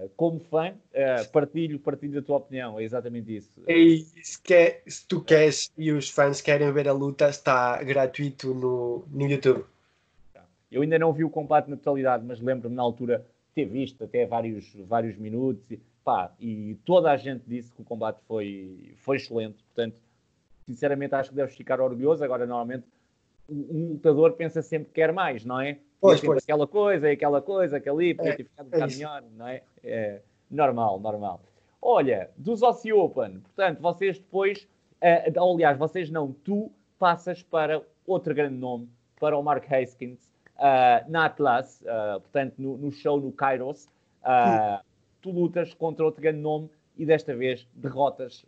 Uh, como fã, uh, partilho, partilho a tua opinião, é exatamente isso. E se, quer, se tu queres e os fãs querem ver a luta, está gratuito no, no YouTube. Eu ainda não vi o combate na totalidade, mas lembro-me na altura ter visto até vários, vários minutos e, pá, e toda a gente disse que o combate foi, foi excelente. Portanto, sinceramente, acho que deves ficar orgulhoso. Agora, normalmente, um lutador pensa sempre que quer mais, não é? Pois, pois. aquela coisa, aquela coisa, aquela ali, podia é, ter ficado um é bocado melhor, não é? é? Normal, normal. Olha, dos Aussie Open, portanto, vocês depois, uh, aliás, vocês não, tu passas para outro grande nome, para o Mark Haskins, na Atlas, uh, portanto, no, no, show no Kairos. Uh, tu lutas contra outro grande nome e desta vez derrotas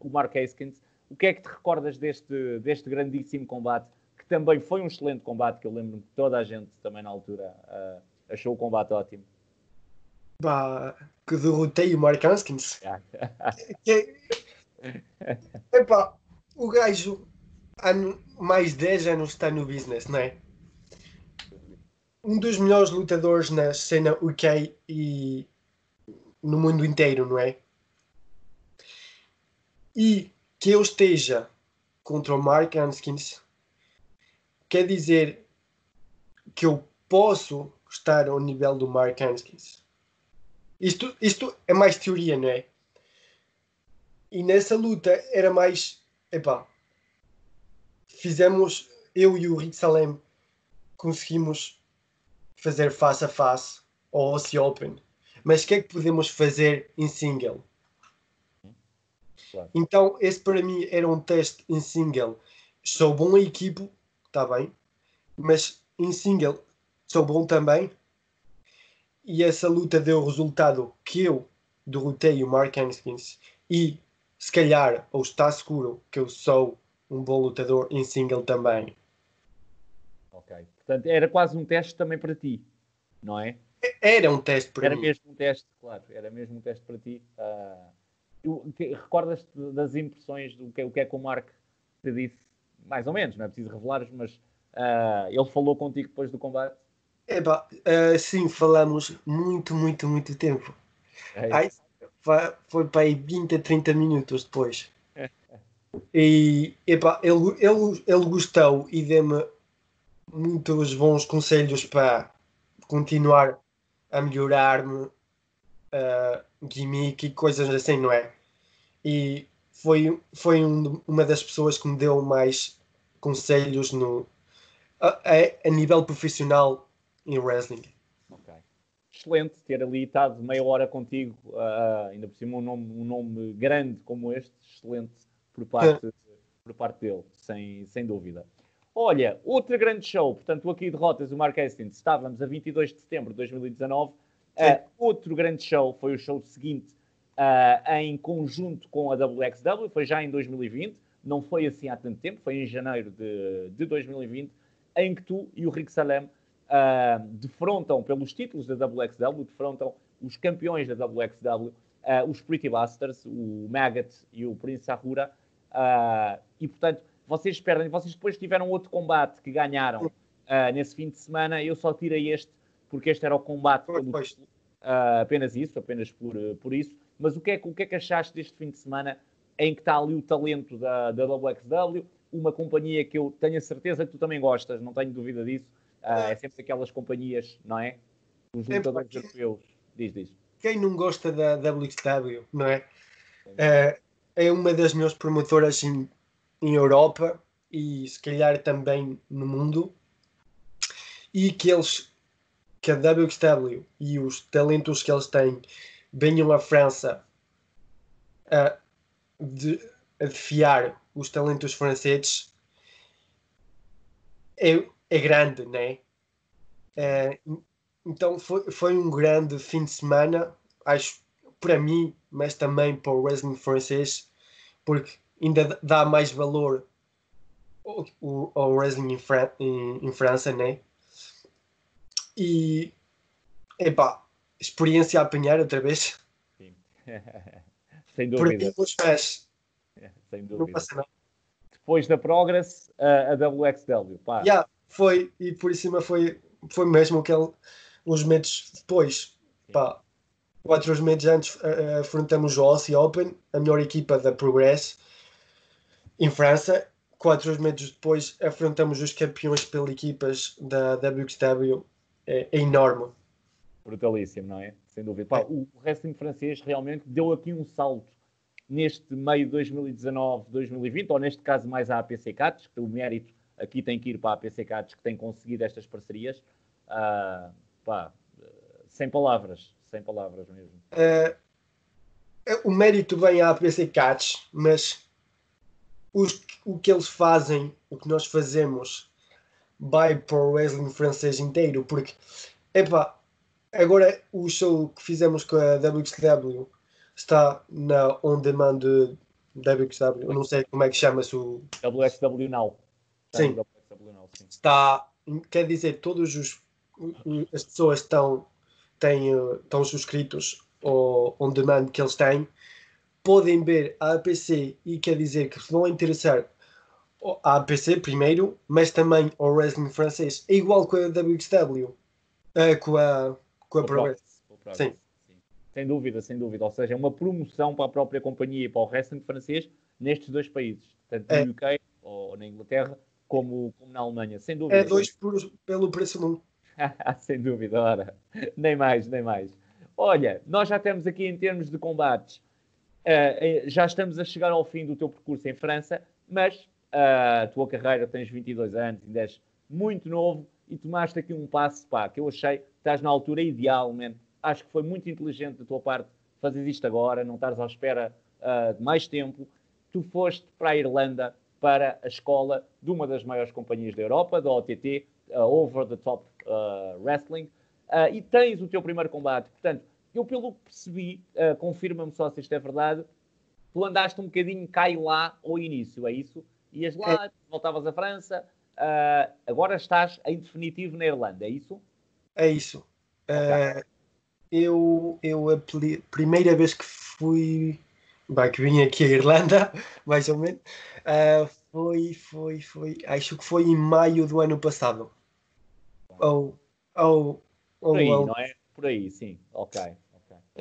o Mark Haskins. O que é que te recordas deste, deste grandíssimo combate, que também foi um excelente combate, que eu lembro que toda a gente também na altura achou o combate ótimo? Bah, que derrotei o Mark Haskins. Epá, o gajo há mais 10 anos está no business, não é? Um dos melhores lutadores na cena UK e no mundo inteiro, não é? E que eu esteja contra o Mark Hanskins quer dizer que eu posso estar ao nível do Mark Hanskins. Isto, isto é mais teoria, não é? E nessa luta era mais. Epá, fizemos, eu e o Rick Salem, conseguimos fazer face a face ao Aussie Open. Mas o que é que podemos fazer em single? Claro. Então, esse para mim era um teste em single. Sou bom em equipe, está bem, mas em single sou bom também. E essa luta deu o resultado que eu derrotei o Mark Henskins e se calhar, ou está seguro que eu sou um bom lutador em single também. Ok. Portanto, era quase um teste também para ti, não é? Era um teste para era mim. Era mesmo um teste, claro. Era mesmo um teste para ti. Uh, Recordas-te das impressões do que, o que é que o Mark te disse? Mais ou menos, não é preciso revelares, mas uh, ele falou contigo depois do combate? Epá, uh, sim, falamos muito, muito, muito tempo. É Ai, foi, foi para aí 20 a 30 minutos depois. E epá, ele, ele, ele gostou e deu-me muitos bons conselhos para continuar a melhorar-me, uh, gimmick e coisas assim, não é? E foi, foi um, uma das pessoas que me deu mais conselhos no, a, a, a nível profissional em wrestling. Okay. Excelente ter ali estado meia hora contigo, uh, ainda por cima um nome, um nome grande como este, excelente por parte, por parte dele, sem, sem dúvida. Olha, outra grande show, portanto, aqui derrotas o Mark Hastings, estávamos a 22 de setembro de 2019. Uh, ah, outro grande show foi o show seguinte, uh, em conjunto com a WXW, foi já em 2020, não foi assim há tanto tempo, foi em janeiro de, de 2020, em que tu e o Rick Salem uh, defrontam pelos títulos da WXW, defrontam os campeões da WXW, os Pretty Busters, o Maggot e o Prince Ahura, e portanto, vocês perdem. Vocês depois tiveram outro combate que ganharam uh, nesse fim de semana. Eu só tirei este porque este era o combate pelo, uh, apenas isso, apenas por, por isso. Mas o que, é, o que é que achaste deste fim de semana em que está ali o talento da, da WXW? Uma companhia que eu tenho a certeza que tu também gostas, não tenho dúvida disso. é sempre aquelas companhias, não é? Os é lutadores europeus. Diz, diz. Quem não gosta da WXW, não é? é uma das minhas promotoras em, Europa e se calhar também no mundo e que eles que a WXW e os talentos que eles têm venham à França a, de, a defiar os talentos franceses é, é grande, né? É, então foi, foi um grande fim de semana, acho para mim, mas também para o wrestling francês, porque ainda dá mais valor ao, ao wrestling em, Fran em, em, França, né? E, epá, experiência a apanhar outra vez. Sim. Sem dúvida. Por pés. Sem dúvida. Não passa nada. Depois da Progress, a, a WXW. Pá. Yeah, foi, e por cima foi, foi mesmo aquele, uns meses depois. Pá, quatro meses antes uh, afrontamos o Aussie Open, a melhor equipa da Progress, em França. Quatro meses depois afrontamos os campeões pelas equipas da WXW. É, é enorme. Brutalíssimo, não é? Sem dúvida. Pá, é. O wrestling francês realmente deu aqui um salto neste meio de 2019, 2020, ou neste caso mais a APC Cats, que o mérito aqui tem que ir para a APC Cats, que tem conseguido estas parcerias. Uh, pá, sem palavras, sem palavras mesmo. Uh, o mérito vem à APC Cats, mas os, o que eles fazem, o que nós fazemos, vai para o wrestling francês inteiro, porque, epá, agora o show que fizemos com a WXW está na on demand de WXW, eu não sei como é que chama-se o. WXW Now. Sim. WXW Now, sim. Está, quer dizer, todos os as pessoas estão, têm, estão subscritos ao on demand que eles têm, podem ver a APC e quer dizer que se vão interessar a APC primeiro, mas também ao wrestling francês, é igual com a WXW, uh, eh, com a, com a Pro Sim. Sem dúvida, sem dúvida. Ou seja, é uma promoção para a própria companhia e para o wrestling francês nestes dois países, tanto é. no UK ou na Inglaterra, como, como na Alemanha. Sem dúvida. É dois por, pelo preço de um. sem dúvida, ora. Nem mais, nem mais. Olha, nós já temos aqui em termos de combates, uh, já estamos a chegar ao fim do teu percurso em França, mas uh, a tua carreira, tens 22 anos, ainda és muito novo e tomaste aqui um passo, pá, que eu achei que estás na altura ideal, man acho que foi muito inteligente da tua parte fazer isto agora, não estares à espera uh, de mais tempo. Tu foste para a Irlanda, para a escola de uma das maiores companhias da Europa, da OTT, uh, Over the Top Wrestling, e tens o teu primeiro combate. Portanto, eu pelo que percebi, confirma-me só se isto é verdade, tu andaste um bocadinho cá e lá ao início, é isso? Ias lá, é. voltavas à França, agora estás em definitivo na Irlanda, é isso? É isso. Okay eu, eu a primeira vez que fui, bem, que vim aqui à Irlanda, mais ou menos, uh, foi, foi, foi, acho que foi em maio do ano passado. Ou, ou, ou, Por aí, ou, não é? Por aí, sim, ok.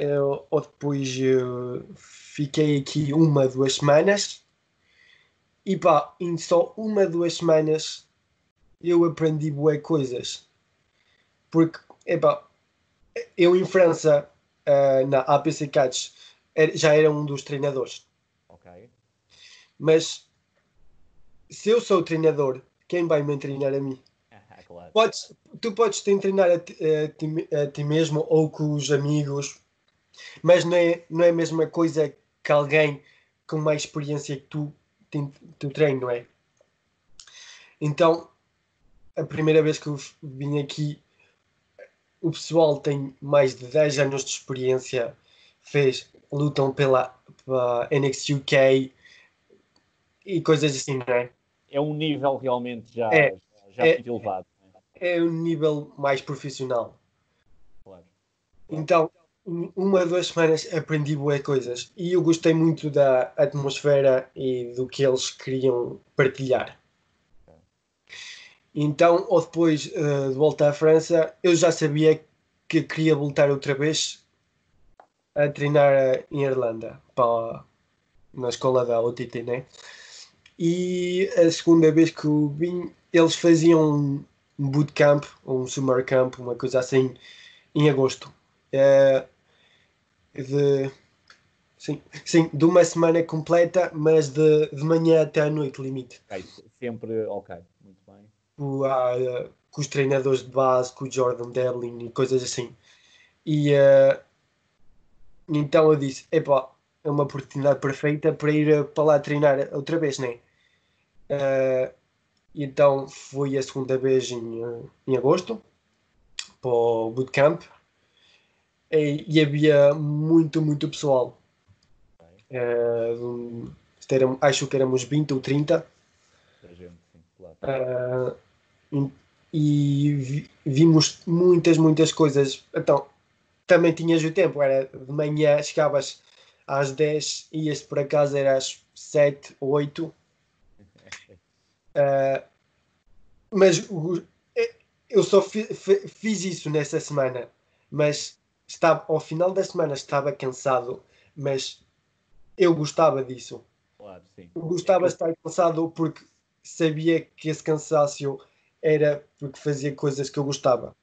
Eu, ou depois eu fiquei aqui uma, duas semanas e pá, em só uma, duas semanas eu aprendi boas coisas. Porque, epá, eu em França, uh, na APC Cats, já era um dos treinadores. Ok. Mas se eu sou treinador, quem vai me treinar a mim? claro. Podes, tu podes te treinar a ti, a, ti, a ti, mesmo ou com os amigos, mas não é, não é a mesma coisa que alguém com mais experiência que tu, tu treino, não é? Então, a primeira vez que eu vim aqui o pessoal tem mais de 10 anos de experiência, fez, lutam pela, pela NXT UK e coisas assim, não é? É um nível realmente já, é, já, é, muito elevado. É? é um nível mais profissional. Claro. Então, uma, duas semanas aprendi boas coisas e eu gostei muito da atmosfera e do que eles queriam partilhar. Então, ou depois uh, de volta à França, eu já sabia que queria voltar outra vez a treinar eh, em Irlanda, para, na escola da OTT, né? E a segunda vez que eu vim, eles faziam um bootcamp, um summer camp, uma coisa assim, em agosto. Uh, de, sim, sim, de uma semana completa, mas de, de manhã até à noite, limite. Okay, sempre, ok com, uh, com os treinadores de base, com o Jordan Devlin e coisas assim. E uh, então eu disse: epá, é uma oportunidade perfeita para ir para lá treinar outra vez, né? Uh, então fui a segunda vez em, em agosto para o bootcamp e, e havia muito, muito pessoal. Uh, acho que éramos 20 ou 30. Gente, sim, claro. uh, e vimos muitas, muitas coisas. Então, também tinhas o tempo, era de manhã, chegavas às 10, ias para casa, era às 7 ou 8. Uh, mas eu só fi, fiz isso nessa semana, mas estava, ao final da semana estava cansado, mas eu gostava disso. Claro, sim. Eu gostava de estar cansado porque sabia que esse cansaço era porque fazia coisas que eu gostava.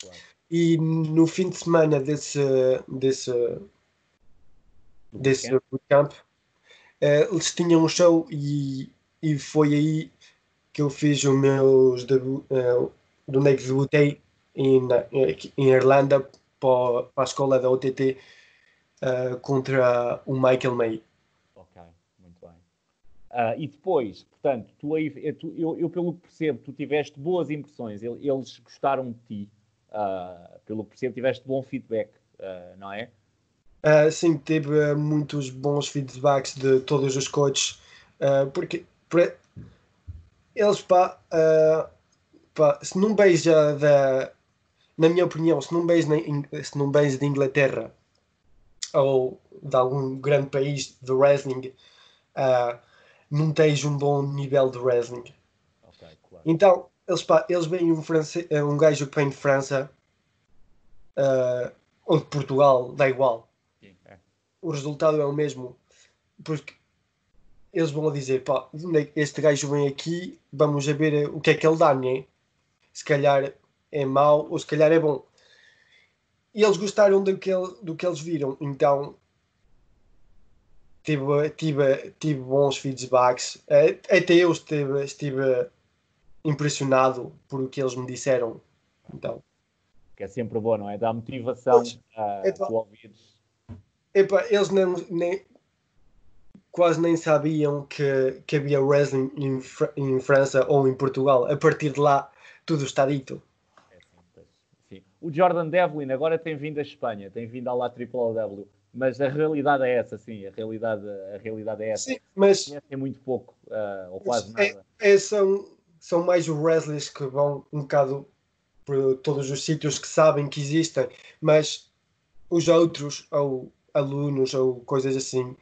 Claro. E no fim de semana desse, desse, desse bootcamp, uh, eles tinham um show e, e foi aí que eu fiz o meu debut, uh, do onde é que debutei em, em Irlanda para, a escola da OTT uh, contra o Michael May. Ok, muito bem. Uh, e depois, portanto, tu aí, tu, eu, eu, pelo que percebo, tu tiveste boas impressões, eles gostaram de ti, uh, pelo que percebo, tiveste bom feedback, não é? sim, teve muitos bons feedbacks de todos os coaches, porque eles, pá, pá, se não beija da, na minha opinião, se não vens, se não vens de Inglaterra ou de algum grande país de wrestling, uh, não tens um bom nível de wrestling. Okay, claro. Então, eles, pá, eles veem um, francês, eh, um gajo que vem de França uh, ou de Portugal, dá igual. Sim, é. O resultado é o mesmo. Porque eles vão dizer, pá, este gajo vem aqui, vamos ver o que é que ele dá, né? Se calhar é mau ou se calhar é bom. E eles gostaram do que, ele, do que eles viram, então tive, tive, tive bons feedbacks. Até eu estive, estive impressionado por o que eles me disseram. Então. Que é sempre bom, não é? Dá motivação a epa, tu ouvires. Epa, eles nem, nem, quase nem sabiam que, que havia wrestling em, em França ou em Portugal. A partir de lá, tudo está dito. O Jordan Devlin agora tem vindo à Espanha, tem vindo à lá W, mas a realidade é essa, sim, a realidade, a realidade é essa. Sim, mas é muito pouco, uh, ou quase é, nada. É, são, são mais os wrestlers que vão um bocado por todos os sítios que sabem que existem, mas os outros, ou alunos, ou coisas assim,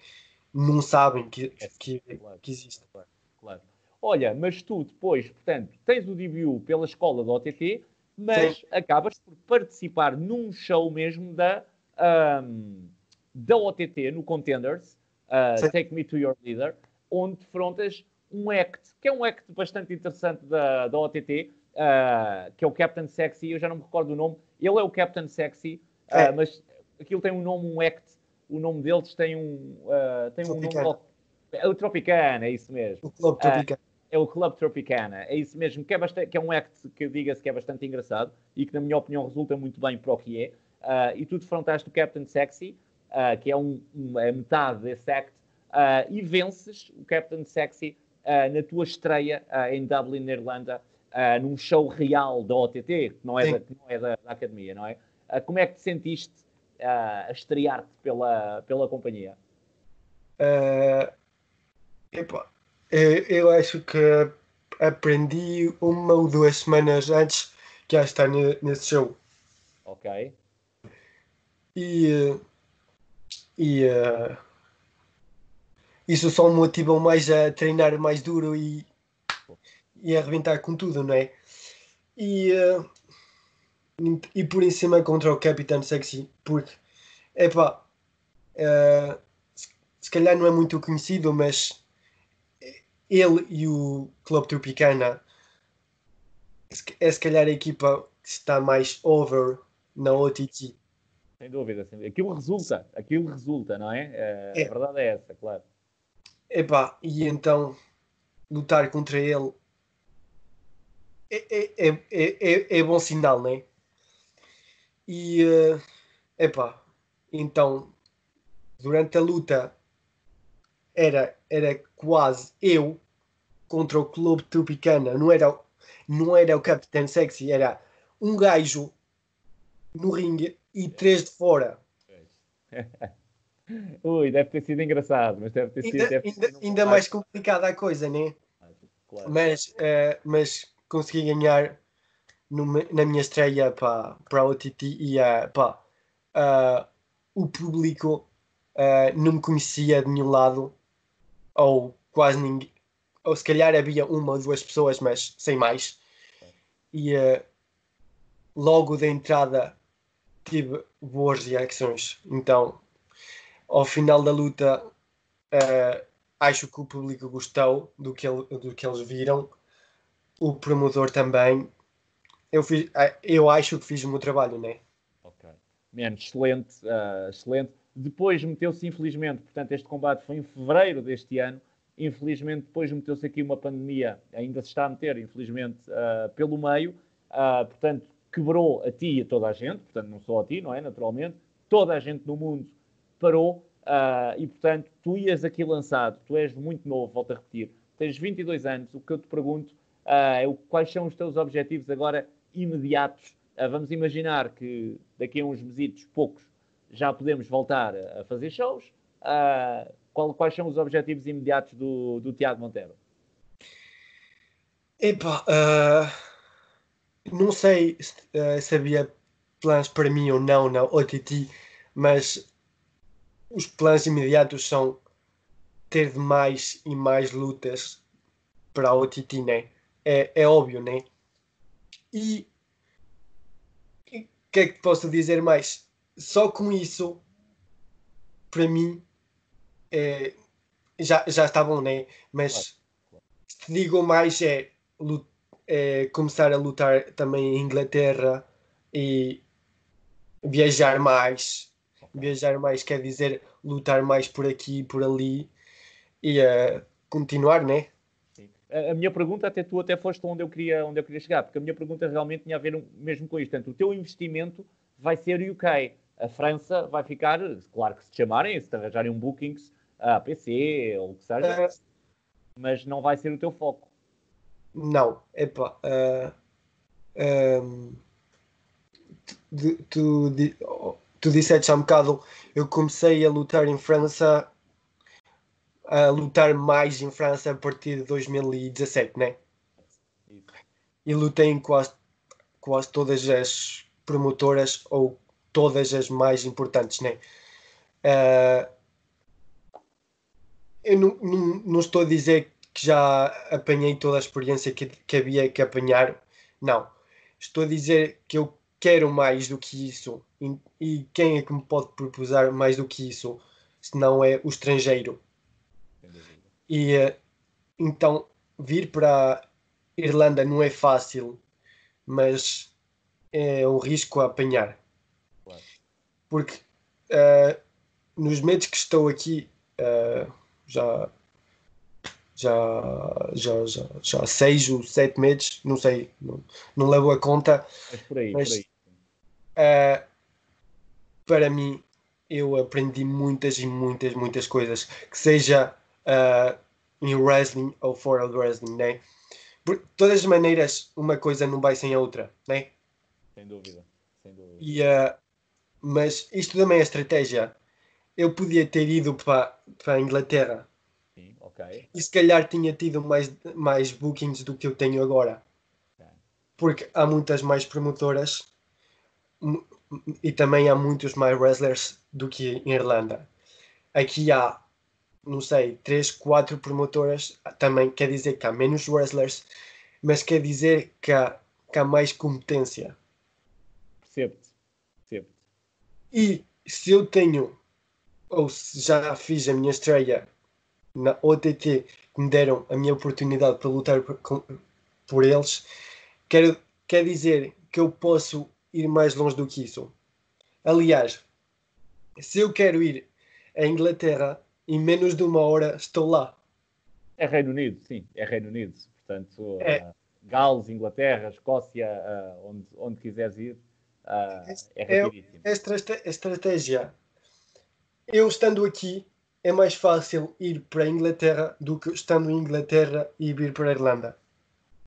não sabem que, é, que, claro, que existe. Claro, claro. Olha, mas tu depois, portanto, tens o debut pela escola do OTT, mas Sim. acabas por participar num show mesmo da, um, da OTT, no Contenders, uh, Take Me to Your Leader, onde defrontas um act, que é um act bastante interessante da, da OTT, uh, que é o Captain Sexy, eu já não me recordo o nome, ele é o Captain Sexy, uh, é. mas aquilo tem um nome, um act, o nome deles tem um, tem um nome... É o Tropicana, é isso mesmo. O Clube Tropicana é o Club Tropicana. É isso mesmo, que é, bastante, que é um act que diga-se que é bastante engraçado e que, na minha opinião, resulta muito bem para o que é. Uh, e tu defrontaste o Captain Sexy, uh, que é um, a metade desse act, uh, e vences o Captain Sexy na tua estreia em Dublin, na Irlanda, num show real da OTT, que não é, da, não é da, da, academia, não é? como é que te sentiste a estrear-te pela, pela companhia? Uh, epa, é, eu acho que aprendi uma ou duas semanas antes que já está nesse show. Ok. E, e uh, isso só me motiva mais a treinar mais duro e, e a arrebentar com tudo, não é? E, uh, e por em cima contra o Capitão Sexy, porque, epá, uh, se calhar não é muito conhecido, mas ele e o Clube Tropicana é se calhar a equipa que está mais over na OTT. Sem dúvida, sem dúvida. Aquilo resulta, aquilo resulta, não é? é? A verdade é essa, claro. Epá, e então lutar contra ele é, é, é, é, é bom sinal, não é? E uh, epá, então durante a luta era, era quase eu contra o Clube Tropicana. Não era, não era o Capitão Sexy, era um gajo no ringue e três de fora. Ui, deve ter sido engraçado, mas deve ter sido. Ainda, deve ainda, ainda mais complicada a coisa, né? Claro. Mas, uh, mas consegui ganhar na minha estreia para, para a OTT e uh, pá, uh, o público uh, não me conhecia de nenhum lado ou quase ninguém, ou se calhar havia uma ou duas pessoas, mas sem mais. E uh, logo da entrada tive boas reações. Então, ao final da luta, uh, acho que o público gostou do que, ele, do que eles viram, o promotor também. Eu, fiz, eh, eu acho que fiz o meu trabalho, né? Ok. Excelente, uh, excelente. Depois meteu-se, infelizmente, portanto, este combate foi em fevereiro deste ano. Infelizmente, depois meteu-se aqui uma pandemia, ainda se está a meter, infelizmente, uh, pelo meio. Uh, portanto, quebrou a ti e a toda a gente, portanto, não só a ti, não é? Naturalmente, toda a gente no mundo parou uh, e, portanto, tu ias aqui lançado, tu és muito novo, volto a repetir, tens 22 anos, o que eu te pergunto é quais são os teus objetivos agora imediatos. Vamos imaginar que daqui a uns mesitos, poucos, já podemos voltar a fazer shows. Qual, quais são os objetivos imediatos do, do Tiago Monteiro? Epá, não sei se havia planos para mim ou não na OTT, mas os planos imediatos são ter mais e mais lutas para a OTT, né? É, é óbvio, né? E o que é que posso dizer mais? Só com isso, para mim, é, já, já está bom, né? Mas se te digo mais é, é começar a lutar também em Inglaterra e viajar mais. Viajar mais quer dizer lutar mais por aqui e por ali e uh, continuar, né? A, a minha pergunta, até tu até foste onde eu, queria, onde eu queria chegar, porque a minha pergunta realmente tinha a ver mesmo com isto. Portanto, o teu investimento vai ser UK. A França vai ficar, claro que se te chamarem, se te arranjarem um bookings a PC ou o que seja, uh, mas não vai ser o teu foco. Não, epá. Uh, um, tu, tu, tu disseste há um bocado, eu comecei a lutar em França, a lutar mais em França a partir de 2017, né? E lutei em quase, quase todas as promotoras ou todas as mais importantes, né? Uh, eu não, não, não, estou a dizer que já apanhei toda a experiência que, que havia que apanhar, não. Estou a dizer que eu quero mais do que isso. E, e quem é que me pode propor mais do que isso? Se não é o estrangeiro. E eh, então vir para Irlanda não é fácil, mas é um risco a apanhar. Porque uh, nos meses que estou aqui uh, já já, já, já, já seis ou sete meses, não sei, não, não levo a conta. Mas por aí, mas, por aí. Uh, para mim, eu aprendi muitas e muitas, muitas coisas, que seja em wrestling ou fora do wrestling, né? Por todas as maneiras, uma coisa não vai sem a outra, né? Sem dúvida, sem dúvida. E, uh, mas isto também é estratégia. Eu podia ter ido para, para a Inglaterra Okay. E se calhar tinha tido mais, mais bookings do que eu tenho agora. Okay. Porque há muitas mais promotoras e também há muitos mais wrestlers do que em Irlanda. Aqui há, não sei, 3, 4 promotoras, também quer dizer que há menos wrestlers, mas quer dizer que há, que há mais competência. Percebo-te. E se eu tenho, ou se já fiz a minha estreia na OTT que me deram a minha oportunidade para lutar por, por eles, quero, quer dizer que eu posso ir mais longe do que isso. Aliás, se eu quero ir à Inglaterra, em menos de uma hora estou lá. É Reino Unido, sim, é Reino Unido. Portanto, é. Uh, Gales, Inglaterra, Escócia, uh, onde, onde quiseres ir, uh, é, é rapidíssimo. É, é estratégia. Eu estando aqui, é mais fácil ir para a Inglaterra do que estando em Inglaterra e vir para a Irlanda.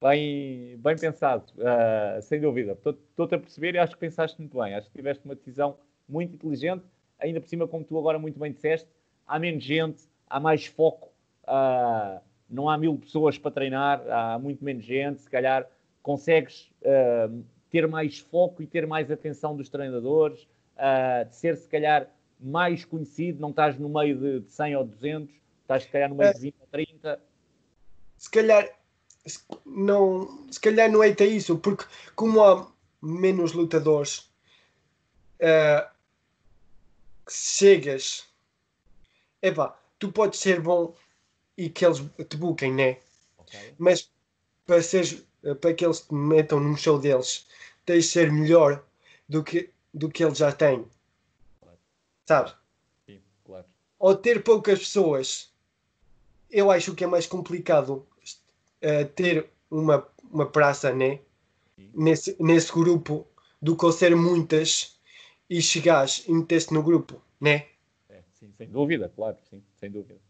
Bem, bem pensado, uh, sem dúvida. Estou-te a perceber e acho que pensaste muito bem. Acho que tiveste uma decisão muito inteligente, ainda por cima, como tu agora muito bem disseste, há menos gente, há mais foco, uh, não há mil pessoas para treinar, há muito menos gente, se calhar consegues uh, ter mais foco e ter mais atenção dos treinadores, de ser se calhar mais conhecido, não estás no meio de, de 100 ou 200, estás se calhar no meio é, de 20 ou 30. Se calhar, se, não, se calhar não é até isso, porque como há menos lutadores, uh, chegas, epá, tu podes ser bom e que eles te buquem, né? Okay. Mas para, seres, para que eles te metam num show deles, tens de ser melhor do que, do que eles já têm. Sabes? Sim, claro. Ou ter poucas pessoas, eu acho que é mais complicado uh, ter uma, uma praça né? nesse, nesse grupo do que ser muitas e chegares e meter-te no grupo, né? É, sim, sem dúvida, claro, sim, sem dúvida.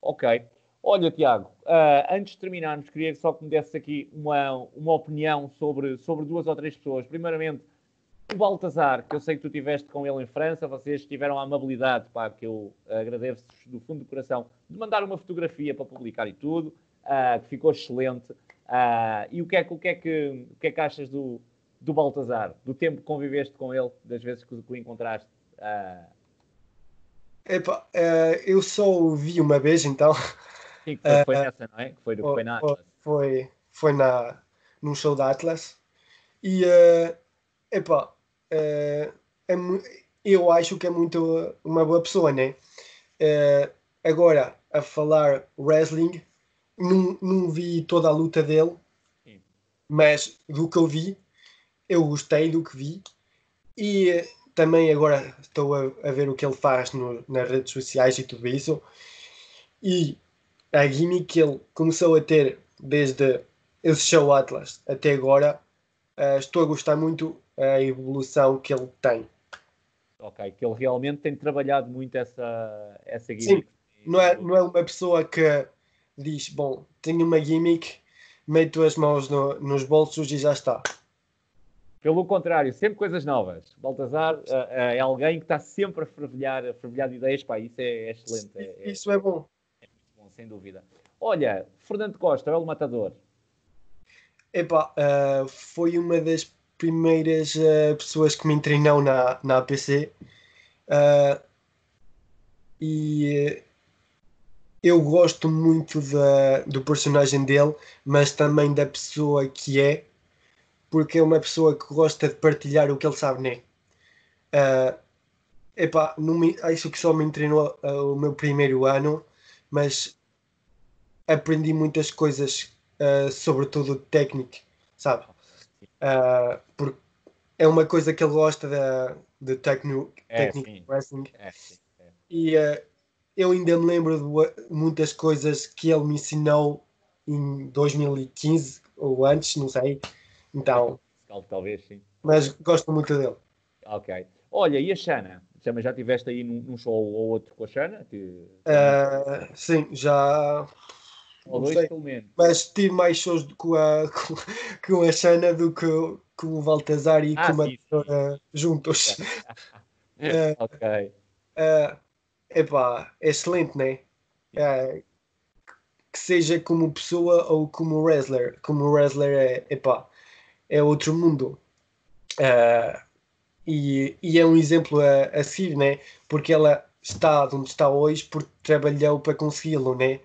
Ok. Olha, Tiago, uh, antes de terminarmos, queria só que me desse aqui uma, uma opinião sobre, sobre duas ou três pessoas. Primeiramente, o Baltazar, que eu sei que tu estiveste com ele em França, vocês tiveram a amabilidade, pá, que eu agradeço do fundo do coração, de mandar uma fotografia para publicar e tudo, uh, que ficou excelente. Uh, e o que, é, o, que é que, o que é que achas do, do Baltazar, do tempo que conviveste com ele, das vezes que, que o encontraste? Uh... Epa, uh, eu só o vi uma vez, então. Sim, foi, foi nessa, não é? Que foi, foi na Atlas. Foi, foi na, num show da Atlas. E, uh, epá, uh, é, eu acho que é muito uma boa pessoa, né? Uh, agora, a falar wrestling, não, não vi toda a luta dele, Sim. mas do que eu vi, eu gostei do que vi e também agora estou a, a ver o que ele faz no, nas redes sociais e tudo isso. E a gimmick que ele começou a ter desde esse show Atlas até agora, uh, estou a gostar muito a evolução que ele tem. Ok, que ele realmente tem trabalhado muito essa, essa gimmick. Sim, não é, não é uma pessoa que diz, bom, tenho uma gimmick, meto as mãos no, nos bolsos e já está. Pelo contrário, sempre coisas novas. Baltazar uh, uh, é alguém que está sempre a fervilhar, a fervilhar de ideias, pá, isso é, é excelente. É, isso é bom. Sem dúvida. Olha, Fernando Costa, é o matador. Epá, uh, foi uma das primeiras pessoas que me treinou na, na APC. e eu gosto muito da, do personagem dele, mas também da pessoa que é porque é uma pessoa que gosta de partilhar o que ele sabe, né? Uh, epá, me, acho que só me treinou uh, o meu primeiro ano, mas aprendi muitas coisas, uh, sobretudo técnico, sabe? Uh, porque é uma coisa que ele gosta de, de techno, é, technical wrestling. É, é. E uh, eu ainda me lembro de muitas coisas que ele me ensinou em 2015 ou antes, não sei. Então. Talvez, sim. Mas gosto muito dele. Ok. Olha, e a Xana? Já, já tiveste aí num, num show ou outro com a Xana? Que... Uh, sim, já. Ou dois, sei. pelo menos. Mas tive mais shows com a, com, com a Xana do que com o Baltazar e ah, com a sim. juntos. uh, ok. Uh, epá, é excelente, né? Uh, que seja como pessoa ou como wrestler. Como wrestler é, epá, é outro mundo. Uh, e, e, é um exemplo a, a seguir, né? Porque ela está onde está hoje porque trabalhou para consegui-lo, né?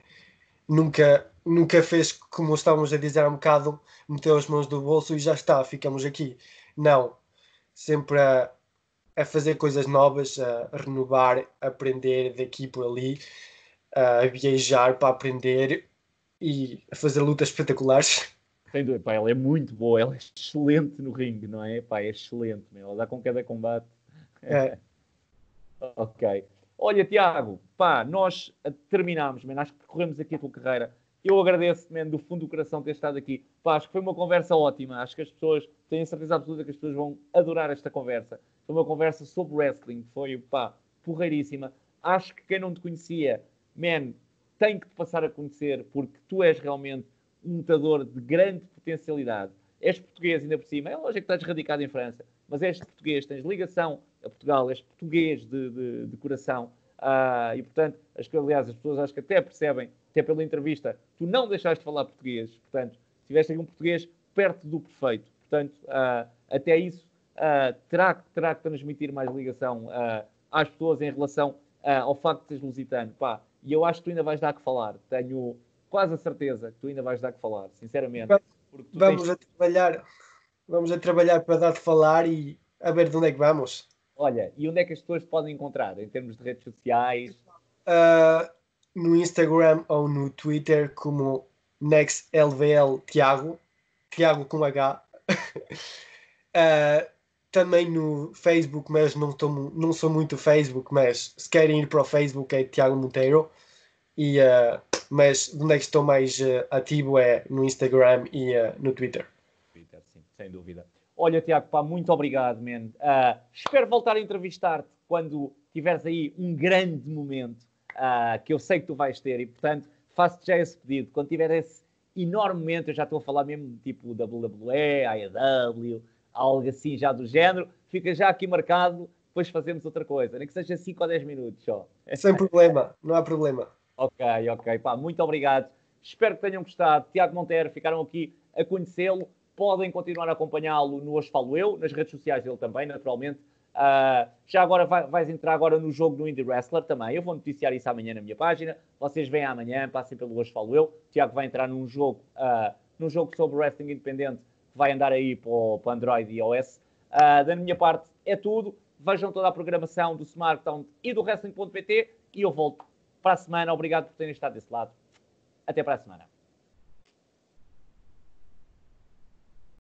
Nunca, nunca fez como estávamos a dizer há um bocado, meteu as mãos no bolso e já está, ficamos aqui. Não. Sempre a, a fazer coisas novas, a renovar, a aprender daqui por ali, a viajar para aprender e a fazer lutas espetaculares. Sem dúvida, pá, ela é muito boa, ela é excelente no ringue, não é? Pá, é excelente, ela dá com cada combate. É. ok. Olha, Tiago, pá, nós terminámos, man, acho que percorremos aqui a tua carreira. Eu agradeço, man, do fundo do coração ter estado aqui. Pá, acho que foi uma conversa ótima. Acho que as pessoas, tenho certeza absoluta que as pessoas vão adorar esta conversa. Foi uma conversa sobre wrestling, foi, pá, porreiríssima. Acho que quem não te conhecia, man, tem que te passar a conhecer, porque tu és realmente um lutador de grande potencialidade. És português ainda por cima, é lógico que estás radicado em França, mas és português, tens ligação a Portugal, és português de, de, de coração. Uh, e portanto, que aliás as pessoas acho que até percebem, até pela entrevista, tu não deixaste de falar português, portanto, tiveste aí um português perto do perfeito. Portanto, uh, até isso uh, terá, terá que transmitir mais ligação às pessoas em relação ao facto de seres lusitano. Pá, e eu acho que tu ainda vais dar que falar. Tenho, quase a certeza que tu ainda vais dar que falar, sinceramente. Vamos tens... a trabalhar, vamos a trabalhar para dar de falar e a ver de onde é que vamos. Olha, e onde é que as pessoas podem encontrar em termos de redes sociais? Uh, no Instagram ou no Twitter como NextLVL Tiago, Tiago com H. uh, também no Facebook, mas não, tô, não sou muito Facebook, mas se querem ir para o Facebook é Tiago Monteiro. E uh, mas onde é que estou mais uh, ativo é no Instagram e uh, no Twitter. Twitter, sim, sem dúvida. Olha, Tiago, pá, muito obrigado, man. Uh, espero voltar a entrevistar-te quando tiveres aí um grande momento uh, que eu sei que tu vais ter e, portanto, faço-te já esse pedido. Quando tiver esse enorme momento, eu já estou a falar mesmo tipo WWE, AEW, algo assim já do género, fica já aqui marcado, depois fazemos outra coisa, nem que seja 5 ou 10 minutos só. Sem problema, não há problema. Ok, ok, pá, muito obrigado. Espero que tenham gostado. Tiago Monteiro, ficaram aqui a conhecê-lo. Podem continuar a acompanhá-lo no Hoje Falo Eu, nas redes sociais dele também, naturalmente. Uh, já agora vai, vais entrar agora no jogo do Indie Wrestler também. Eu vou noticiar isso amanhã na minha página. Vocês vêm amanhã, passem pelo Hoje Falo Eu. Tiago vai entrar num jogo, uh, num jogo sobre wrestling independente que vai andar aí para, o, Android e iOS. Uh, da minha parte é tudo. Vejam toda a programação do SmartTown e do Wrestling.pt e eu volto para a semana. Obrigado por terem estado desse lado. Até para a semana.